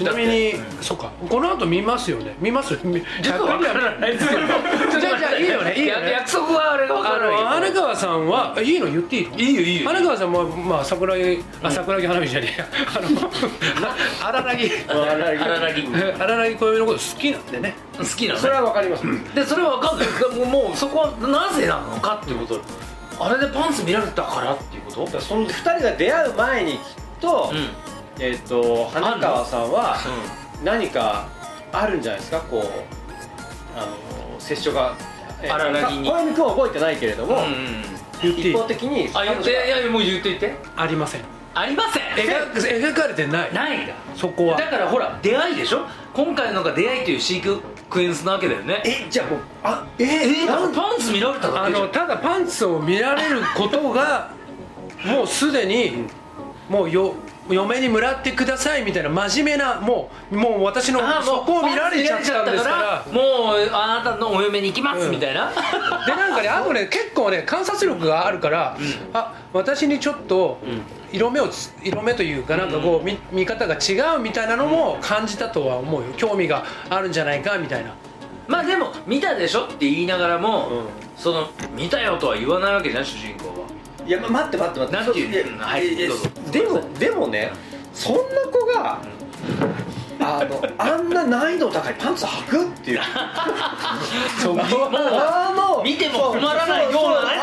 ちなみにそっか。この後見ますよね。見ますみ実は分からない。ですけどじゃあじゃあいいよね。いいよね。約束はあれが分からない。羽川さんはいいの言っていいの？いいよいいよ。羽川さんもまあ桜木あ桜木花火じゃねえや。あの <laughs> 荒木。荒木。荒木。小指のこと好きなんでね。好きなのそれねはわかります、でそれは分かんない。もうもうそこはなぜなのかっていうこと。あれでパンツ見られたからっていうこと？その2人が出会う前にきっと、うんえっ、と花川さんは何かあるんじゃないですか？こうあの接触が。えー荒木に。小泉君は覚えてないけれども、うんうん一方的にあ言っていやもう言って言って。ありません。ありません？描描かれてない。ないんだ。そこは。だからほら出会いでしょ？今回のが出会いというシークエンスなわけだよね。えじゃあもうあえ？え？パンツ見られただあのただパンツを見られることがもうすでにもうよ嫁にもらってくださいみたいな真面目なもうもう私のあそこを見られちゃったんですから。もうあなたのお嫁に行きますうん。みたいな。<laughs> でなんかねあとね結構ね観察力があるから、あ私にちょっと色目をつ色目というかなんかこう見見方が違うみたいなのも感じたとは思うよ。興味があるんじゃないかみたいな。まあでも見たでしょって言いながらも、うん。その見たよとは言わないわけじゃん主人公はいやま待って待って待って。でもでもねそんな子があのあんな難易度高いパンツ履くっていう。<laughs> そうもうあの見ても困らないようなね。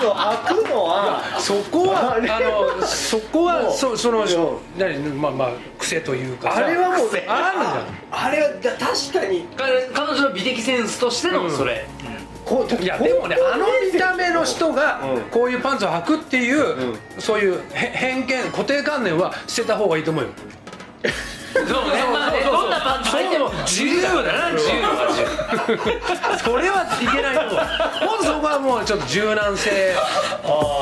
そうそうあのパンツを履くのはそこはあのそこはそその何まあまあ癖というかさあれはもうあるんじゃあれはだ確かに彼彼女の美的センスとしてのうんそれ、こういやでもねあの見た目の人がうん。こういうパンツを履くっていう、そういうへ偏見固定観念は捨てた方がいいと思うよ。<laughs> そうねまあねどんなパンツ履いても。自由だな自由だ自由。<laughs> それはいけないと思う。もっとそこはもうちょっと柔軟性。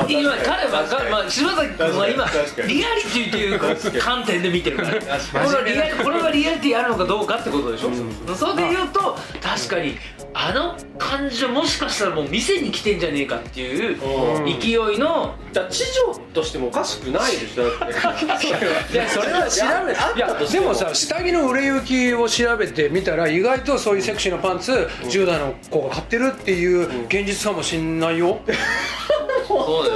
今彼は彼、まあ、柴崎君は今リアリティという観点で見てるから。これはリアリこれはリアリティあるのかどうかってことでしょ、それで言うと確かにあの感じはもしかしたらもう店に来てんじゃねえかっていううん。勢いのだから知女としてもおかしくないでしょだって。<laughs> いやそれは調べい。やでもさ下着の売れ行きを調べてみたら意外とそういうセクシーなパンツ10代の子が買ってるっていう現実かもしんないよ <laughs>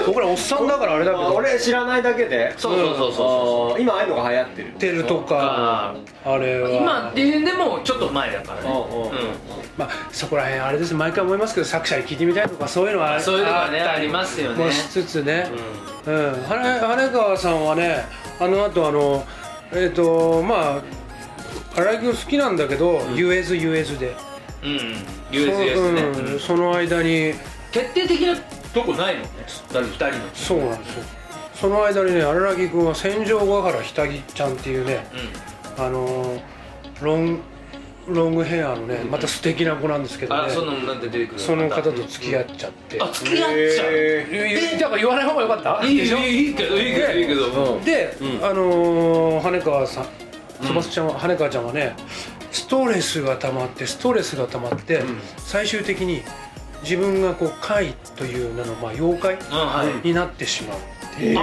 僕らおっさんだからあれだけあど俺知らないだけで？そうそうそうそう今ああいうのが流行ってる。テルとかあれは。今っていうでもちょっと前だから。ねまあそこら辺あれです。毎回思いますけど作者に聞いてみたいとかそういうのはそういうのがねありますよね。もしつつね。うん。羽羽川さんはねあの後あのえっ、とまあ荒井君好きなんだけど、言えず言えずで。うんうん。USS ね、うん。うん。その間に。決定的なとこないのねだって2人の。そうなんですよ。その間にね荒木君は戦場ヶ原ひたぎちゃんっていうねうん。あのーロンロングヘアのねまた素敵な子なんですけどね。あそのなんて出てくるその方と付き合っちゃって。あ付き合っちゃう？えだから言わない方がよかった？いいでしょ？いいけどいいけどいいけどうん。で、うん。あのー羽川さん翼ちゃんは、羽川ちゃんはねストレスが溜まってストレスが溜まって、ん。最終的に自分がこう怪という名の、まあ、妖怪になってしまうってい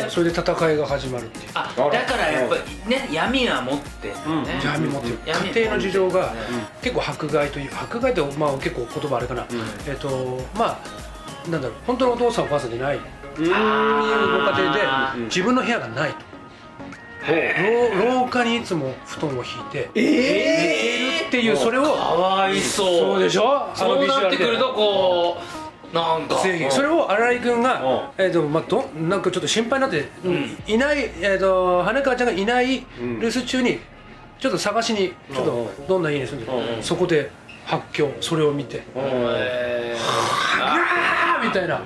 そうそれで戦いが始まるっていう。あだからやっぱりね闇は持ってるうん。ね闇持ってる。闇家庭の事情がうん。結構迫害という迫害ってまあ結構言葉あれかな、えっ、とまあなんだろう。本当のお父さんお母さんでない。っていうご家庭で自分の部屋がないと。廊廊下にいつも布団を引いて寝てるっていうそれを。かわいそう。そうでしょ？あそうなってくるとこうなんか。それを新井君がう、えーとまあ、どなんかちょっと心配になって、ん。いない、えー、と羽川ちゃんがいないん。留守中にちょっと探しにちょっとどんな家に住んでる、うんそこで発狂それを見て。えあーみたいな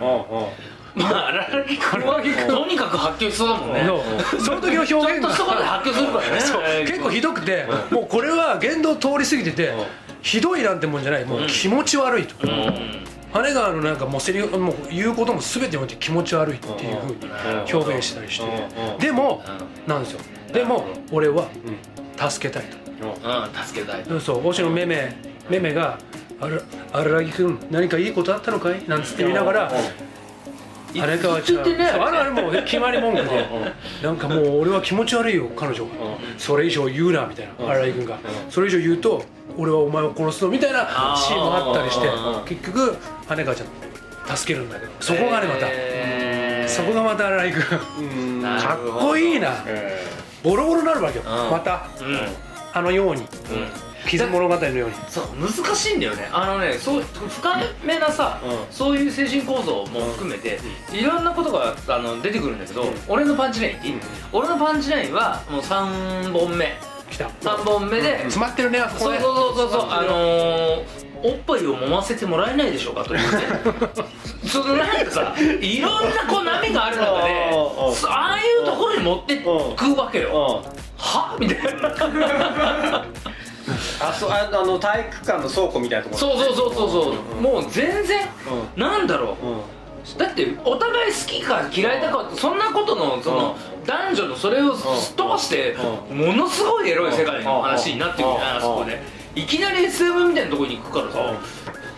まあ荒木君はとにかく発狂しそうだもんね。のその時の表現ちょっとしたことで発狂するからね。結構ひどくてもうこれは言動通り過ぎててひどいなんてもんじゃない。もう気持ち悪いと。うん。羽川のなんかもうセリフもう言うことも全てにおいて気持ち悪いっていうふうに表現したりして。うん。でもなんですよ。でも俺は助けたいうん。助けたいと。そう。星野めめめめが「あら荒木君何かいいことあったのかい?」なんつって見ながら羽川ちゃんねあれあれもう決まり文句でなんかもう俺は気持ち悪いよ彼女が。それ以上言うなみたいな。荒井君が。それ以上言うと俺はお前を殺すぞみたいなシーンもあったりしてあ結局羽川ちゃん助けるんだけどそこがねまた。えーそこがまた荒井君。かっこいいな。えボロボロになるわけよ。うん。また。うん。あのように。うん傷物語のようにそう難しいんだよね。あのねそう深めなさ、うん。そういう精神構造も含めて、いろんなことがあの出てくるんだけど、俺のパンチラインっていい、俺のパンチラインはもう3本目。来た。3本目で、詰まってるねあそこね。そうそうそうそうあのーおっぱいを揉ませてもらえないでしょうかと言ってそのなんかさいろんなこう波がある中でああいうところに持ってくわけよ。は？みたいなあそうああの体育館の倉庫みたいなところ。そうそうそうそうそう。もう全然うなんだろう。ん。うだってお互い好きか嫌いだかそんなことのその男女のそれをすっ飛ばしてうものすごいエロい世界の話になってくるじゃないあそこで。いきなり SM みたいなところに行くからさ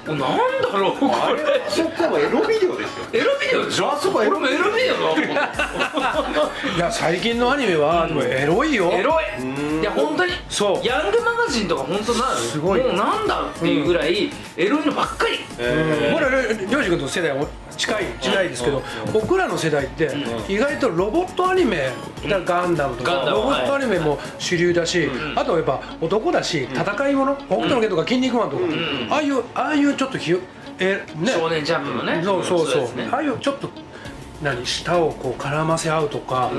なんだろうこれ。あそこはエロビデオですよエロビデオでしょ？あそこエロ俺もエロビデオだと思っていや最近のアニメはでもエロいよ。エロい。いや本当に？そう。ヤングマガジンとか本当なすごい。もうなんだっていうぐらいエロいのばっかり。ほらりょうじ君と世代は近い時代ですけど、僕らの世代って意外とロボットアニメ、だガンダムとかロボットアニメも主流だし、あとやっぱ男だし戦いもの北斗の拳とか筋肉マンとか、ああいうああいうちょっとひよえね。少年ジャンプのね。そうそうそう。ああいうちょっと何舌をこう絡ませ合うとか、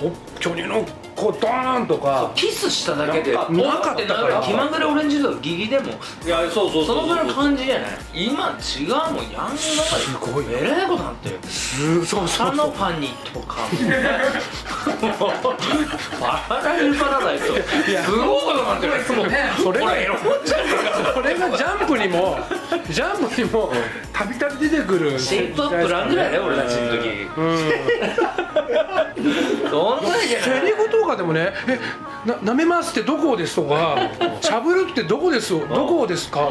お巨乳のこうドーンとか。キスしただけでなんかおなかったから。気まぐれオレンジとかギリでもいやそうそう。そのぐらいの感じじゃない？今違うもんヤングマガジンすごいよ。えらいことなってる。すそうそう。サノパニとかパラレルパラダイスとすごいことなってる。それがそれがジャンプにもジャンプにもたびたび出てくる。シェイプアップランぐらいだよ俺たちの時。どん。ぐらいじゃない <laughs> セリフとかでもね「えな舐めますってどこです」とか「しゃぶるってどこですどこですか?」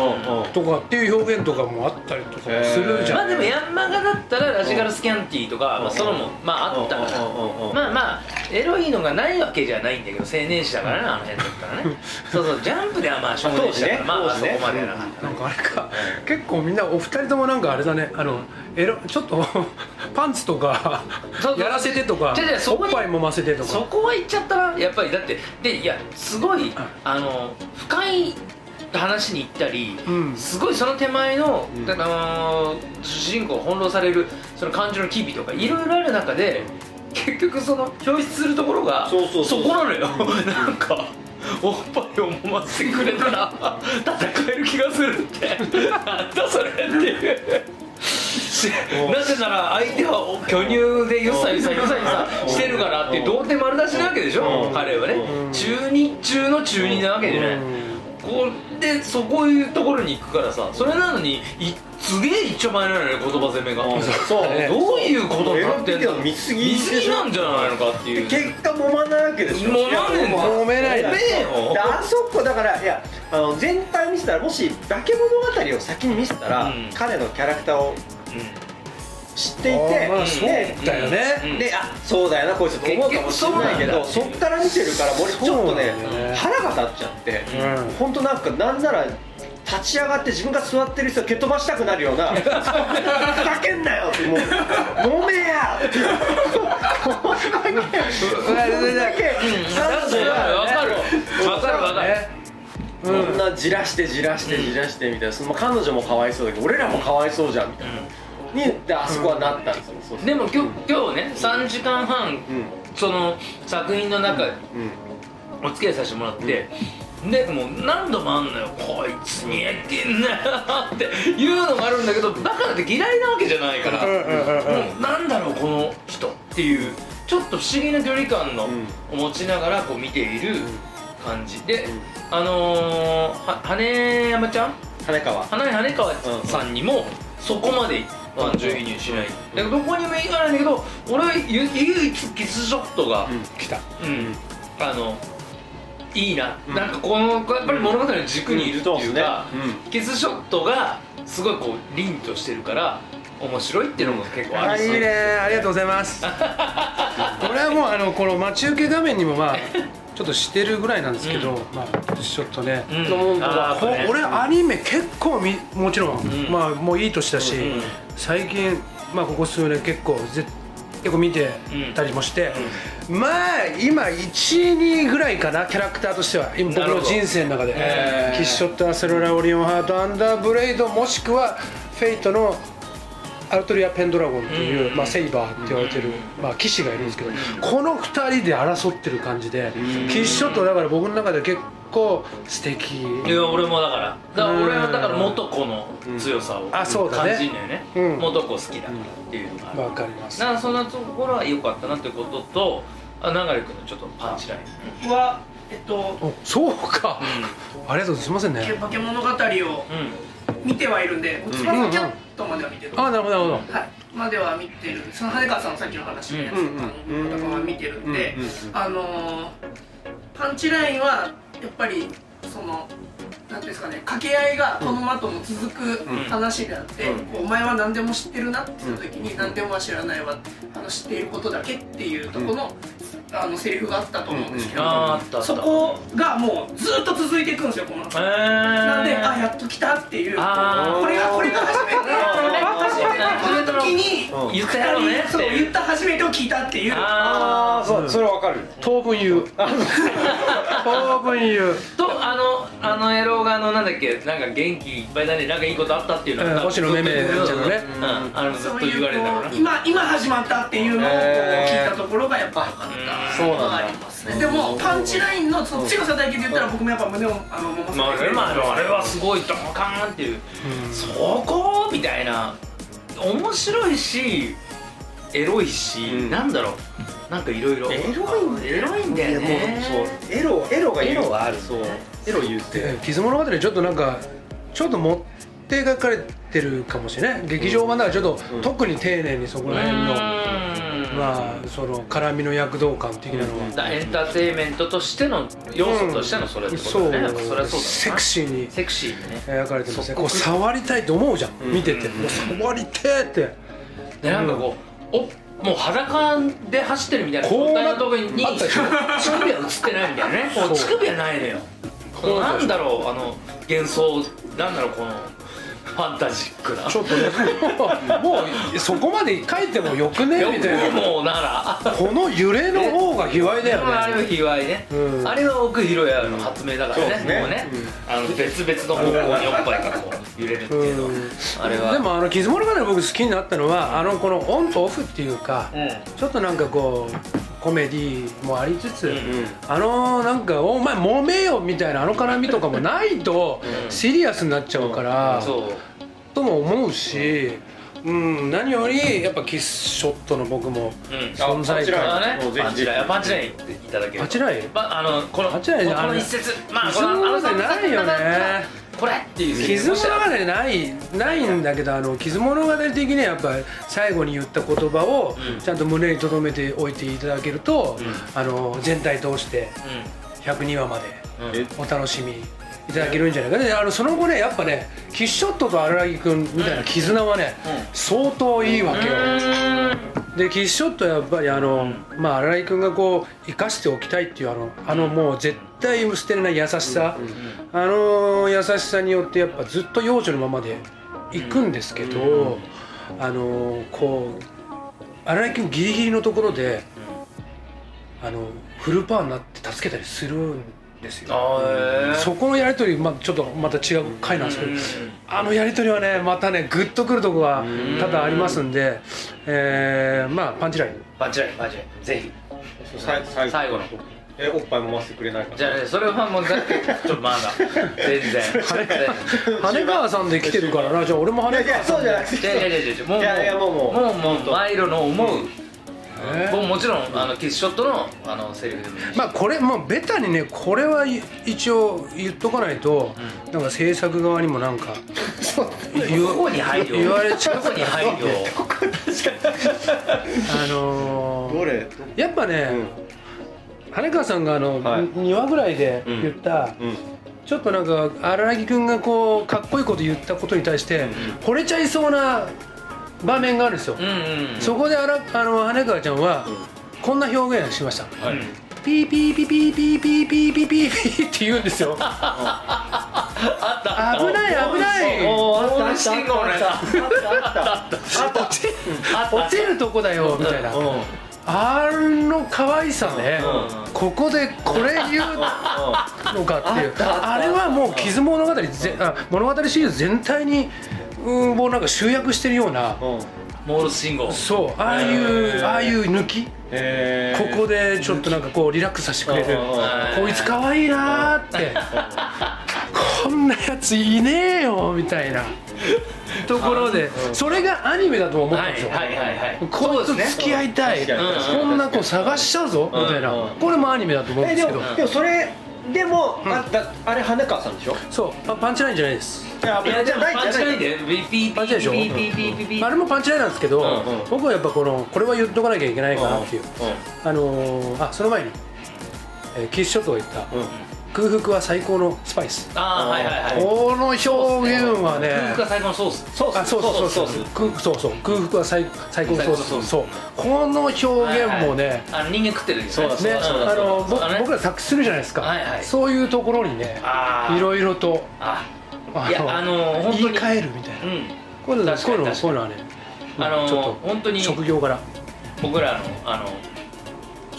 とかっていう表現とかもあったりとかするじゃんまあでもヤンマガだったらラジカルスキャンティーとか、まあ、そのもまああったから。まあまあエロいのがないわけじゃないんだけど青年誌だからねあの辺だったらね。<laughs> そうそうジャンプではまあ少年誌だからまああそこまでやなかったなんかあれか。結構みんなお二人ともなんかあれだね。あのエロちょっと <laughs> パンツとかやらせてとかおっぱい揉ませてとか。そこは言っちゃったなやっぱりだってでいやすごいあの深い話に行ったり、うん。すごいその手前の、あの主人公を翻弄されるその感情の機微とかいろいろある中で結局その表出するところがそうそうそう。こなのよ、<laughs> なんかおっぱいを揉ませてくれたら戦える気がするって。なんだそれっていう。しなぜなら相手は巨乳でゆっさゆさゆさゆさしてるからって童貞丸出しなわけでしょ、うん。彼はね、うん。中二中の中二なわけじゃない、こうでそこいうところに行くからさそれなのにいすげえ一丁前なのよ言葉攻めが、そう。ねどういうことになってんの見すぎ見すぎなんじゃないのかっていう。結果揉まないわけでしょ？もうなんでんだ揉めない。揉めよ。であそこだからいやあの全体見せたらもし化け物語を先に見せたら、うん。彼のキャラクターを知っていて、まあそうだよね。うん。であそうだよなこいつと思うかもしれないけどそっから見てるから俺ちょっとね腹が立っちゃって、うん。本当なんかなんなら立ち上がって自分が座ってる人を蹴飛ばしたくなるような「<laughs> ふざけんなよ」ってもう「飲めや!」ってそれだけうん。わかる。わかる。わかる。ねそんなじらしてじらしてじらしてみたいなその彼女もかわいそうだけど俺らもかわいそうじゃんみたいな、にであそこはなったんですよ、そうそう。でも今日今日ね3時間半うん。その作品の中うん。お付き合いさせてもらって、でもう何度もあんのよ。こいつにやってんなっていうのがあるんだけどだからって嫌いなわけじゃないから、もうなんだろうこの人っていうちょっと不思議な距離感の、を持ちながらこう見ている感じ。で、あのー、は羽山ちゃん？羽川。花井羽川さんにもそこまで感情移入しない、だけどどこにもいかないんだけど俺は唯唯一キスショットが、来た。うん、あのいいな、なんかこのやっぱり物語の軸にいるっていうか、うん。キスショットがすごいこう凛としてるから面白いっていうのも結構ああいいりそうね。ありがとうございます。<laughs> これはもうあのこの待ち受け画面にもまあちょっとしてるぐらいなんですけど、まあちょっとね、うん。あーここれ。俺アニメ結構みもちろん、ん。まあもういい年だし、うん最近まあここ数年結構ぜ結構見てたりもして、まあ今12ぐらいかなキャラクターとしては。今僕の人生の中で、キスショットアセロラオリオンハートアンダーブレードもしくはフェイトのアルトリア・ペンドラゴンという、うん。まあ、セイバーって言われてる、まあ、騎士がいるんですけど、この2人で争ってる感じで、キスショットだから僕の中で結構素敵。いや俺もだから。だからうん。俺はだから元子の強さをあそうだね。感じるんだよね、うん。元子好きだからっていうのがわかります。だからそんなところは良かったなってこととあ流れ君のちょっとパンチライン。僕はえっとおそうか、ありがとうございます。すいませんね。化け物語をうん見てはいるんで「翼キャット」までは見てる、あなるほどなるほど。はい、までは見てる。その羽川さんのさっきの話のやつとかは見てるんで、あのーパンチラインはやっぱりそのなんていうんですかね掛け合いがこの後も続く話であって、お前は何でも知ってるなって言った時に、何でもは知らないわあの知っていることだけっていうところの、あのセリフがあったと思うんですけど、あーあったあった。そこがもうずっと続いていくんですよこのえー。なんであやっと来たっていう。これがこれが初めて初めての時にうん。言ったやろねそう言った初めてを聞いたっていう。ああそうそれわかる。当分言う。当分言う。ーとあのあのエロがあのなんだっけ？なんか元気いっぱいだね。なんかいいことあったっていうのうん。が星野めめちゃんのね。うん。あのずっとそういう言われるんだろうなこう今今始まったっていうのを聞いたところがやっぱ良かったそうなんだ。のがありますねでもパンチラインのそっちが佐々木で言ったら僕もやっぱ胸をあの桃まあ、まあ、あれはすごいドカーンっていう、そこみたいな。面白いしエロいし、うん。なんだろう。なんかいろいろ。エロいんだよエロいんだよね。そう。エロエロがエロはある。そう。エロ言うて。傷物語ちょっとなんかちょっと持って描かれてるかもしれない。劇場版だからちょっと、うん。特に丁寧にそこら辺の、まあその絡みの躍動感的なのは、だエンターテインメントとしての要素としてのそれってことだね、やっぱそれはそうセクシーに。セクシーにね。描かれてますねこう触りたいと思うじゃん、うん見てて、うん。もう触りてーって。でなんかこうおもう裸で走ってるみたいな状態のとこに乳首は映ってないみたいなね。乳首はないのよ。なんだろうあの幻想なんだろうこのファンタジックな。ちょっとねもうそこまで書いてもよくね？よみたいな。くもうなら。この揺れの方が卑猥だよあれはね。卑猥ね、うん。あれは奥弘也の発明だからね,、ね。もうね、あの別々の方向におっぱいがこう揺れるっていうのは、うん。あれは。でもあの傷物語僕好きになったのはあのこのオンとオフっていうか、うん。ちょっとなんかこうコメディもありつつ、うんあのなんか「お前揉めよ」みたいなあの絡みとかもないとうん。シリアスになっちゃうから、そう。とも思うし、うん、何よりやっぱキスショットの僕もうん。存在あ感あね。もうぜひ。パンチラインパンチラインっていただけるとパンチラインまああのこのパンチラインこあのの一節。まあ傷物語ないよねこれっていう。傷物語ないないんだけどあの傷物語的にはやっぱ最後に言った言葉をうん。ちゃんと胸に留めておいていただけると、うあの全体通して102話までお楽しみいただけるんじゃないかであのその後ねやっぱねキッショットと荒木君みたいな絆はね、相当いいわけよ、でキッショットやっぱりあの、まあ荒井君がこう生かしておきたいっていうあのあのもう絶対捨てれない優しさ、あの優しさによってやっぱずっと幼女のままで行くんですけど、あのこう荒井君ギリギリのところで、あのフルパワーになって助けたりするんですよ。そこのやり取り、まあ、ちょっとまた違う回なんですけど、うんあのやり取りはねまたねグッとくるとこが多々ありますんで、えーまあパンチライン。パンチラインパンチライン。ぜひ。最最後最後のえおっぱい揉ませてくれないかな？じゃあねそれはもうだって <laughs> ちょっとまだ。全然。羽川さんで来てるからな。じゃあ俺も羽いやいや川さんで。そうじゃなくていやいやいやいやもういやいやもうもう。もうもうマイロの思う。えー。もうもちろんあのキスショットのあのセリフでもいいし。まあこれもうベタにねこれはい一応言っとかないと、なんか制作側にもなんか言どこに配慮。言われちゃう。どこに配慮。<laughs> あのーどれ？やっぱね、羽川さんがあの、はい。2話ぐらいで言った、うん。ちょっとなんか阿良々木君がこうかっこいいこと言ったことに対して、惚れちゃいそうな場面があるんですよ、うんうんそこであらあの羽川ちゃんは、こんな表現しました、はい。ピーピーピーピーピーピーピーピーピーピーって言うんですよあった危ない危ない落ちるとこだよみたいな、うんあの可愛さね、うん。ここでこれ言うのかっていう。あれはもう傷物語ぜあ物語シリーズ全体にうんもうなんか集約してるような。うん。モールス信号。そうああいうああいう抜きここでちょっとなんかこうリラックスさせてくれる。うんこいつ可愛いなーって。こんなやついねえよみたいな。ところでそれがアニメだと思ったんですよ。はいはいはいはい。こいつ付き合いたい付き合いたい。こんな子探しちゃうぞみたいな。うんこれもアニメだと思うんえですけど。でもそれでもあったあれ羽川さんでしょ？そうパパンチラインじゃないです。いやいやでもないパンチラインじでパンチラインでしょあれもパンチラインなんですけど、うんうん僕はやっぱこのこれは言っとかなきゃいけないかなっていう、あのーあその前に、えーキスショットが言った、うん空腹は最高のスパイス。ああはいはいはい。この表現はね。空腹が最高のソース。そうあそうそうそう。そう空そうそう。空腹は最最高のソース。ス。そう。この表現もね、あの人間食ってる時そうだね、そうだあの僕ら作詞するじゃないですか、はいはい。そういうところにねいろいろとああいやあの言い換えるみたいな、うん。こういうのこういうのこういうのはねあのちょっと本当に。職業柄僕らのあの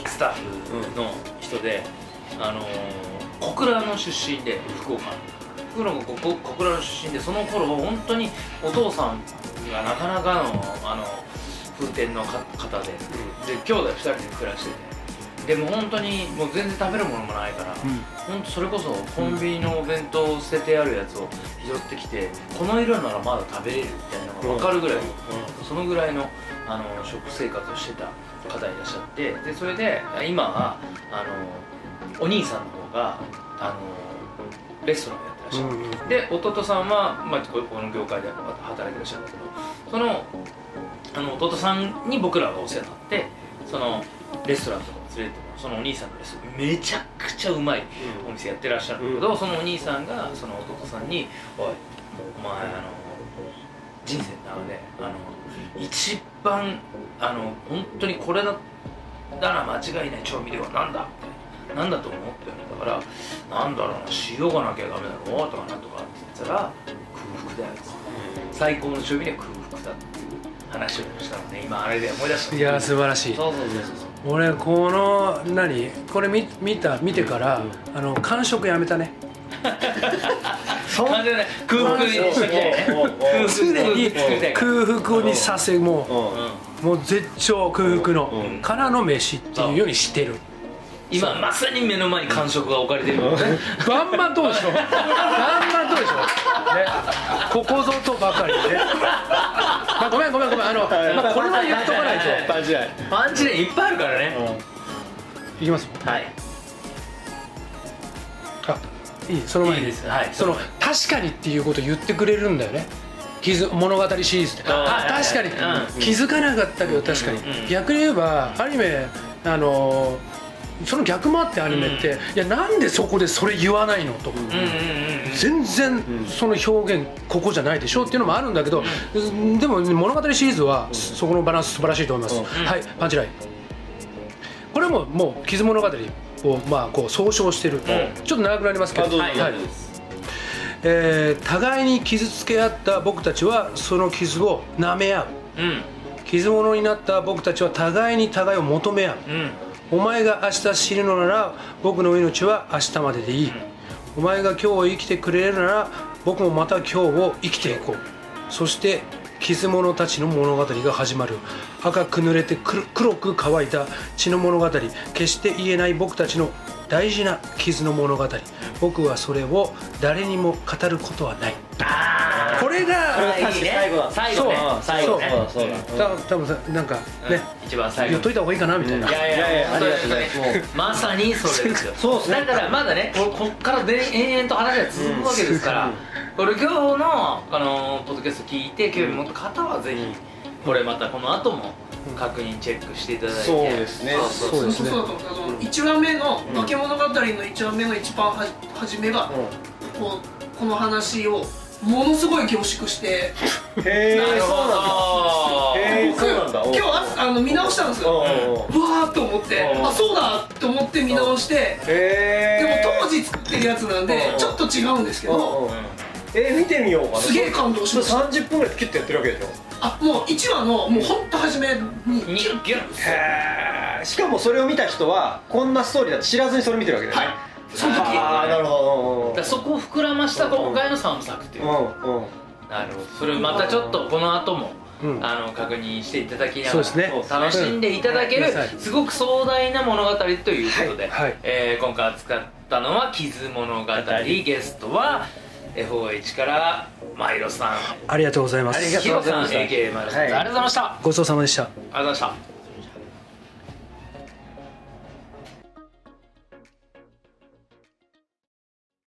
スタッフの人で、あの小倉の出身で福岡。福岡のここ小倉の出身でその頃本当にお父さんがなかなかのあの風天のか方で。で兄弟2人で暮らしてて。でも本当にもう全然食べるものもないから、本当それこそコンビニのお弁当捨ててあるやつを拾ってきてこの色ならまだ食べれるみたいなのが分かるぐらい、そのぐらいのあの食生活をしてた方いらっしゃってでそれで今はあのお兄さんの方があのレストランをやってらっしゃる、うんうん。で弟さんは、まあ、ここの業界で働いてらっしゃるんだけどそのあの弟さんに僕らがお世話になってそのレストランとかに連れてそのお兄さんのレストラン。めちゃくちゃうまいお店やってらっしゃるんだけど、そのお兄さんがその弟さんに「おいお前あの人生の中であの一番あの本当にこれだだら間違いない調味料は何だ?」ってなんだと思うって言われたから「なんだろうな塩がなきゃダメだろ」とかなんとかって言ったら「空腹だよ」最高の調味料は空腹だっていう話をしたのね。今あれで思い出したいや素晴らしい。そうそうそうそう。俺この何？これ見見た見てから、あの完食やめたね。<laughs> 完全に空腹に常に空腹にさせもうん。うもう絶頂空腹の、うん。からの飯っていうようにしてる今まさに目の前に感触が置かれてるよね。<laughs> バンバンどうでしょバンバンどうでしょね。ここぞとばかりね、まあ、ごめんごめんごめん。あの、まあ、これは言っとかないと。パンチラインパンチレいっぱいあるからね。いきます。はい。あいいその前に。いいです。はい。その確かにっていうことを言ってくれるんだよね。気づ物語シリーズってあ確かに、うん。気づかなかったけど確かに、うん。逆に言えばアニメあのーその逆もあってアニメって、いやなんでそこでそれ言わないのと。か、うんうんうんうん。全然その表現ここじゃないでしょっていうのもあるんだけど、でも物語シリーズはそこのバランス素晴らしいと思います、うん。はいパンチライン。これももう傷物語をまあこう総称してる、ちょっと長くなりますけど、あどうぞ。はい。えー互いに傷つけ合った僕たちはその傷を舐め合う。うん。傷物になった僕たちは互いに互いを求め合う。うんお前が明日死ぬのなら僕の命は明日まででいい、お前が今日を生きてくれるなら僕もまた今日を生きていこう。そして傷者たちの物語が始まる。赤く濡れて黒黒く乾いた血の物語。決して言えない僕たちの大事な傷の物語。僕はそれを誰にも語ることはない。あこれが最後だ。最後ね。そう。最後ね。そう。だそう。多分さなんかね、一番最後。言っといた方がいいかなみたいな、いやいやいやいや本当にありがとうございますねまさにそれですよ。そうですね。だからまだねここっからで延々と話が続くわけですから、これ今日のあのポッドキャスト聞いて興味持った方はぜひこれまたこの後も確認チェックしていただいて。そうですね。そうそうそう。ですね。そうだと思うあの1話目の「化け物語」の1話目の一番は初めが、こうこの話をものすごい凝縮して。へえそうなんだ僕そうなんだ。今日ああの見直したんですよ。わーっと思って。うんあそうだと思って見直して。へえでも当時作ってるやつなんでうんちょっと違うんですけどえー見てみようかな。すげえ感動しました。30分ぐらいキュッとやってるわけでしょ？あもう1話のもうほんと初めににギュッへえしかもそれを見た人はこんなストーリーだって知らずにそれ見てるわけだよねはい？その時。ああなるほだからそこを膨らました今回の3作っていう、どうんうん。なるほど。それをまたちょっとこの後も、うん。あの確認していただきながらね。楽しんでいただける、すごく壮大な物語ということで、はい。はい。えー今回扱ったのは「傷物語」ゲストは FOH からマイロさん。ありがとうございます。ありがとうございました。ありがとうございました。ありがとうごちそうさまでした。ございました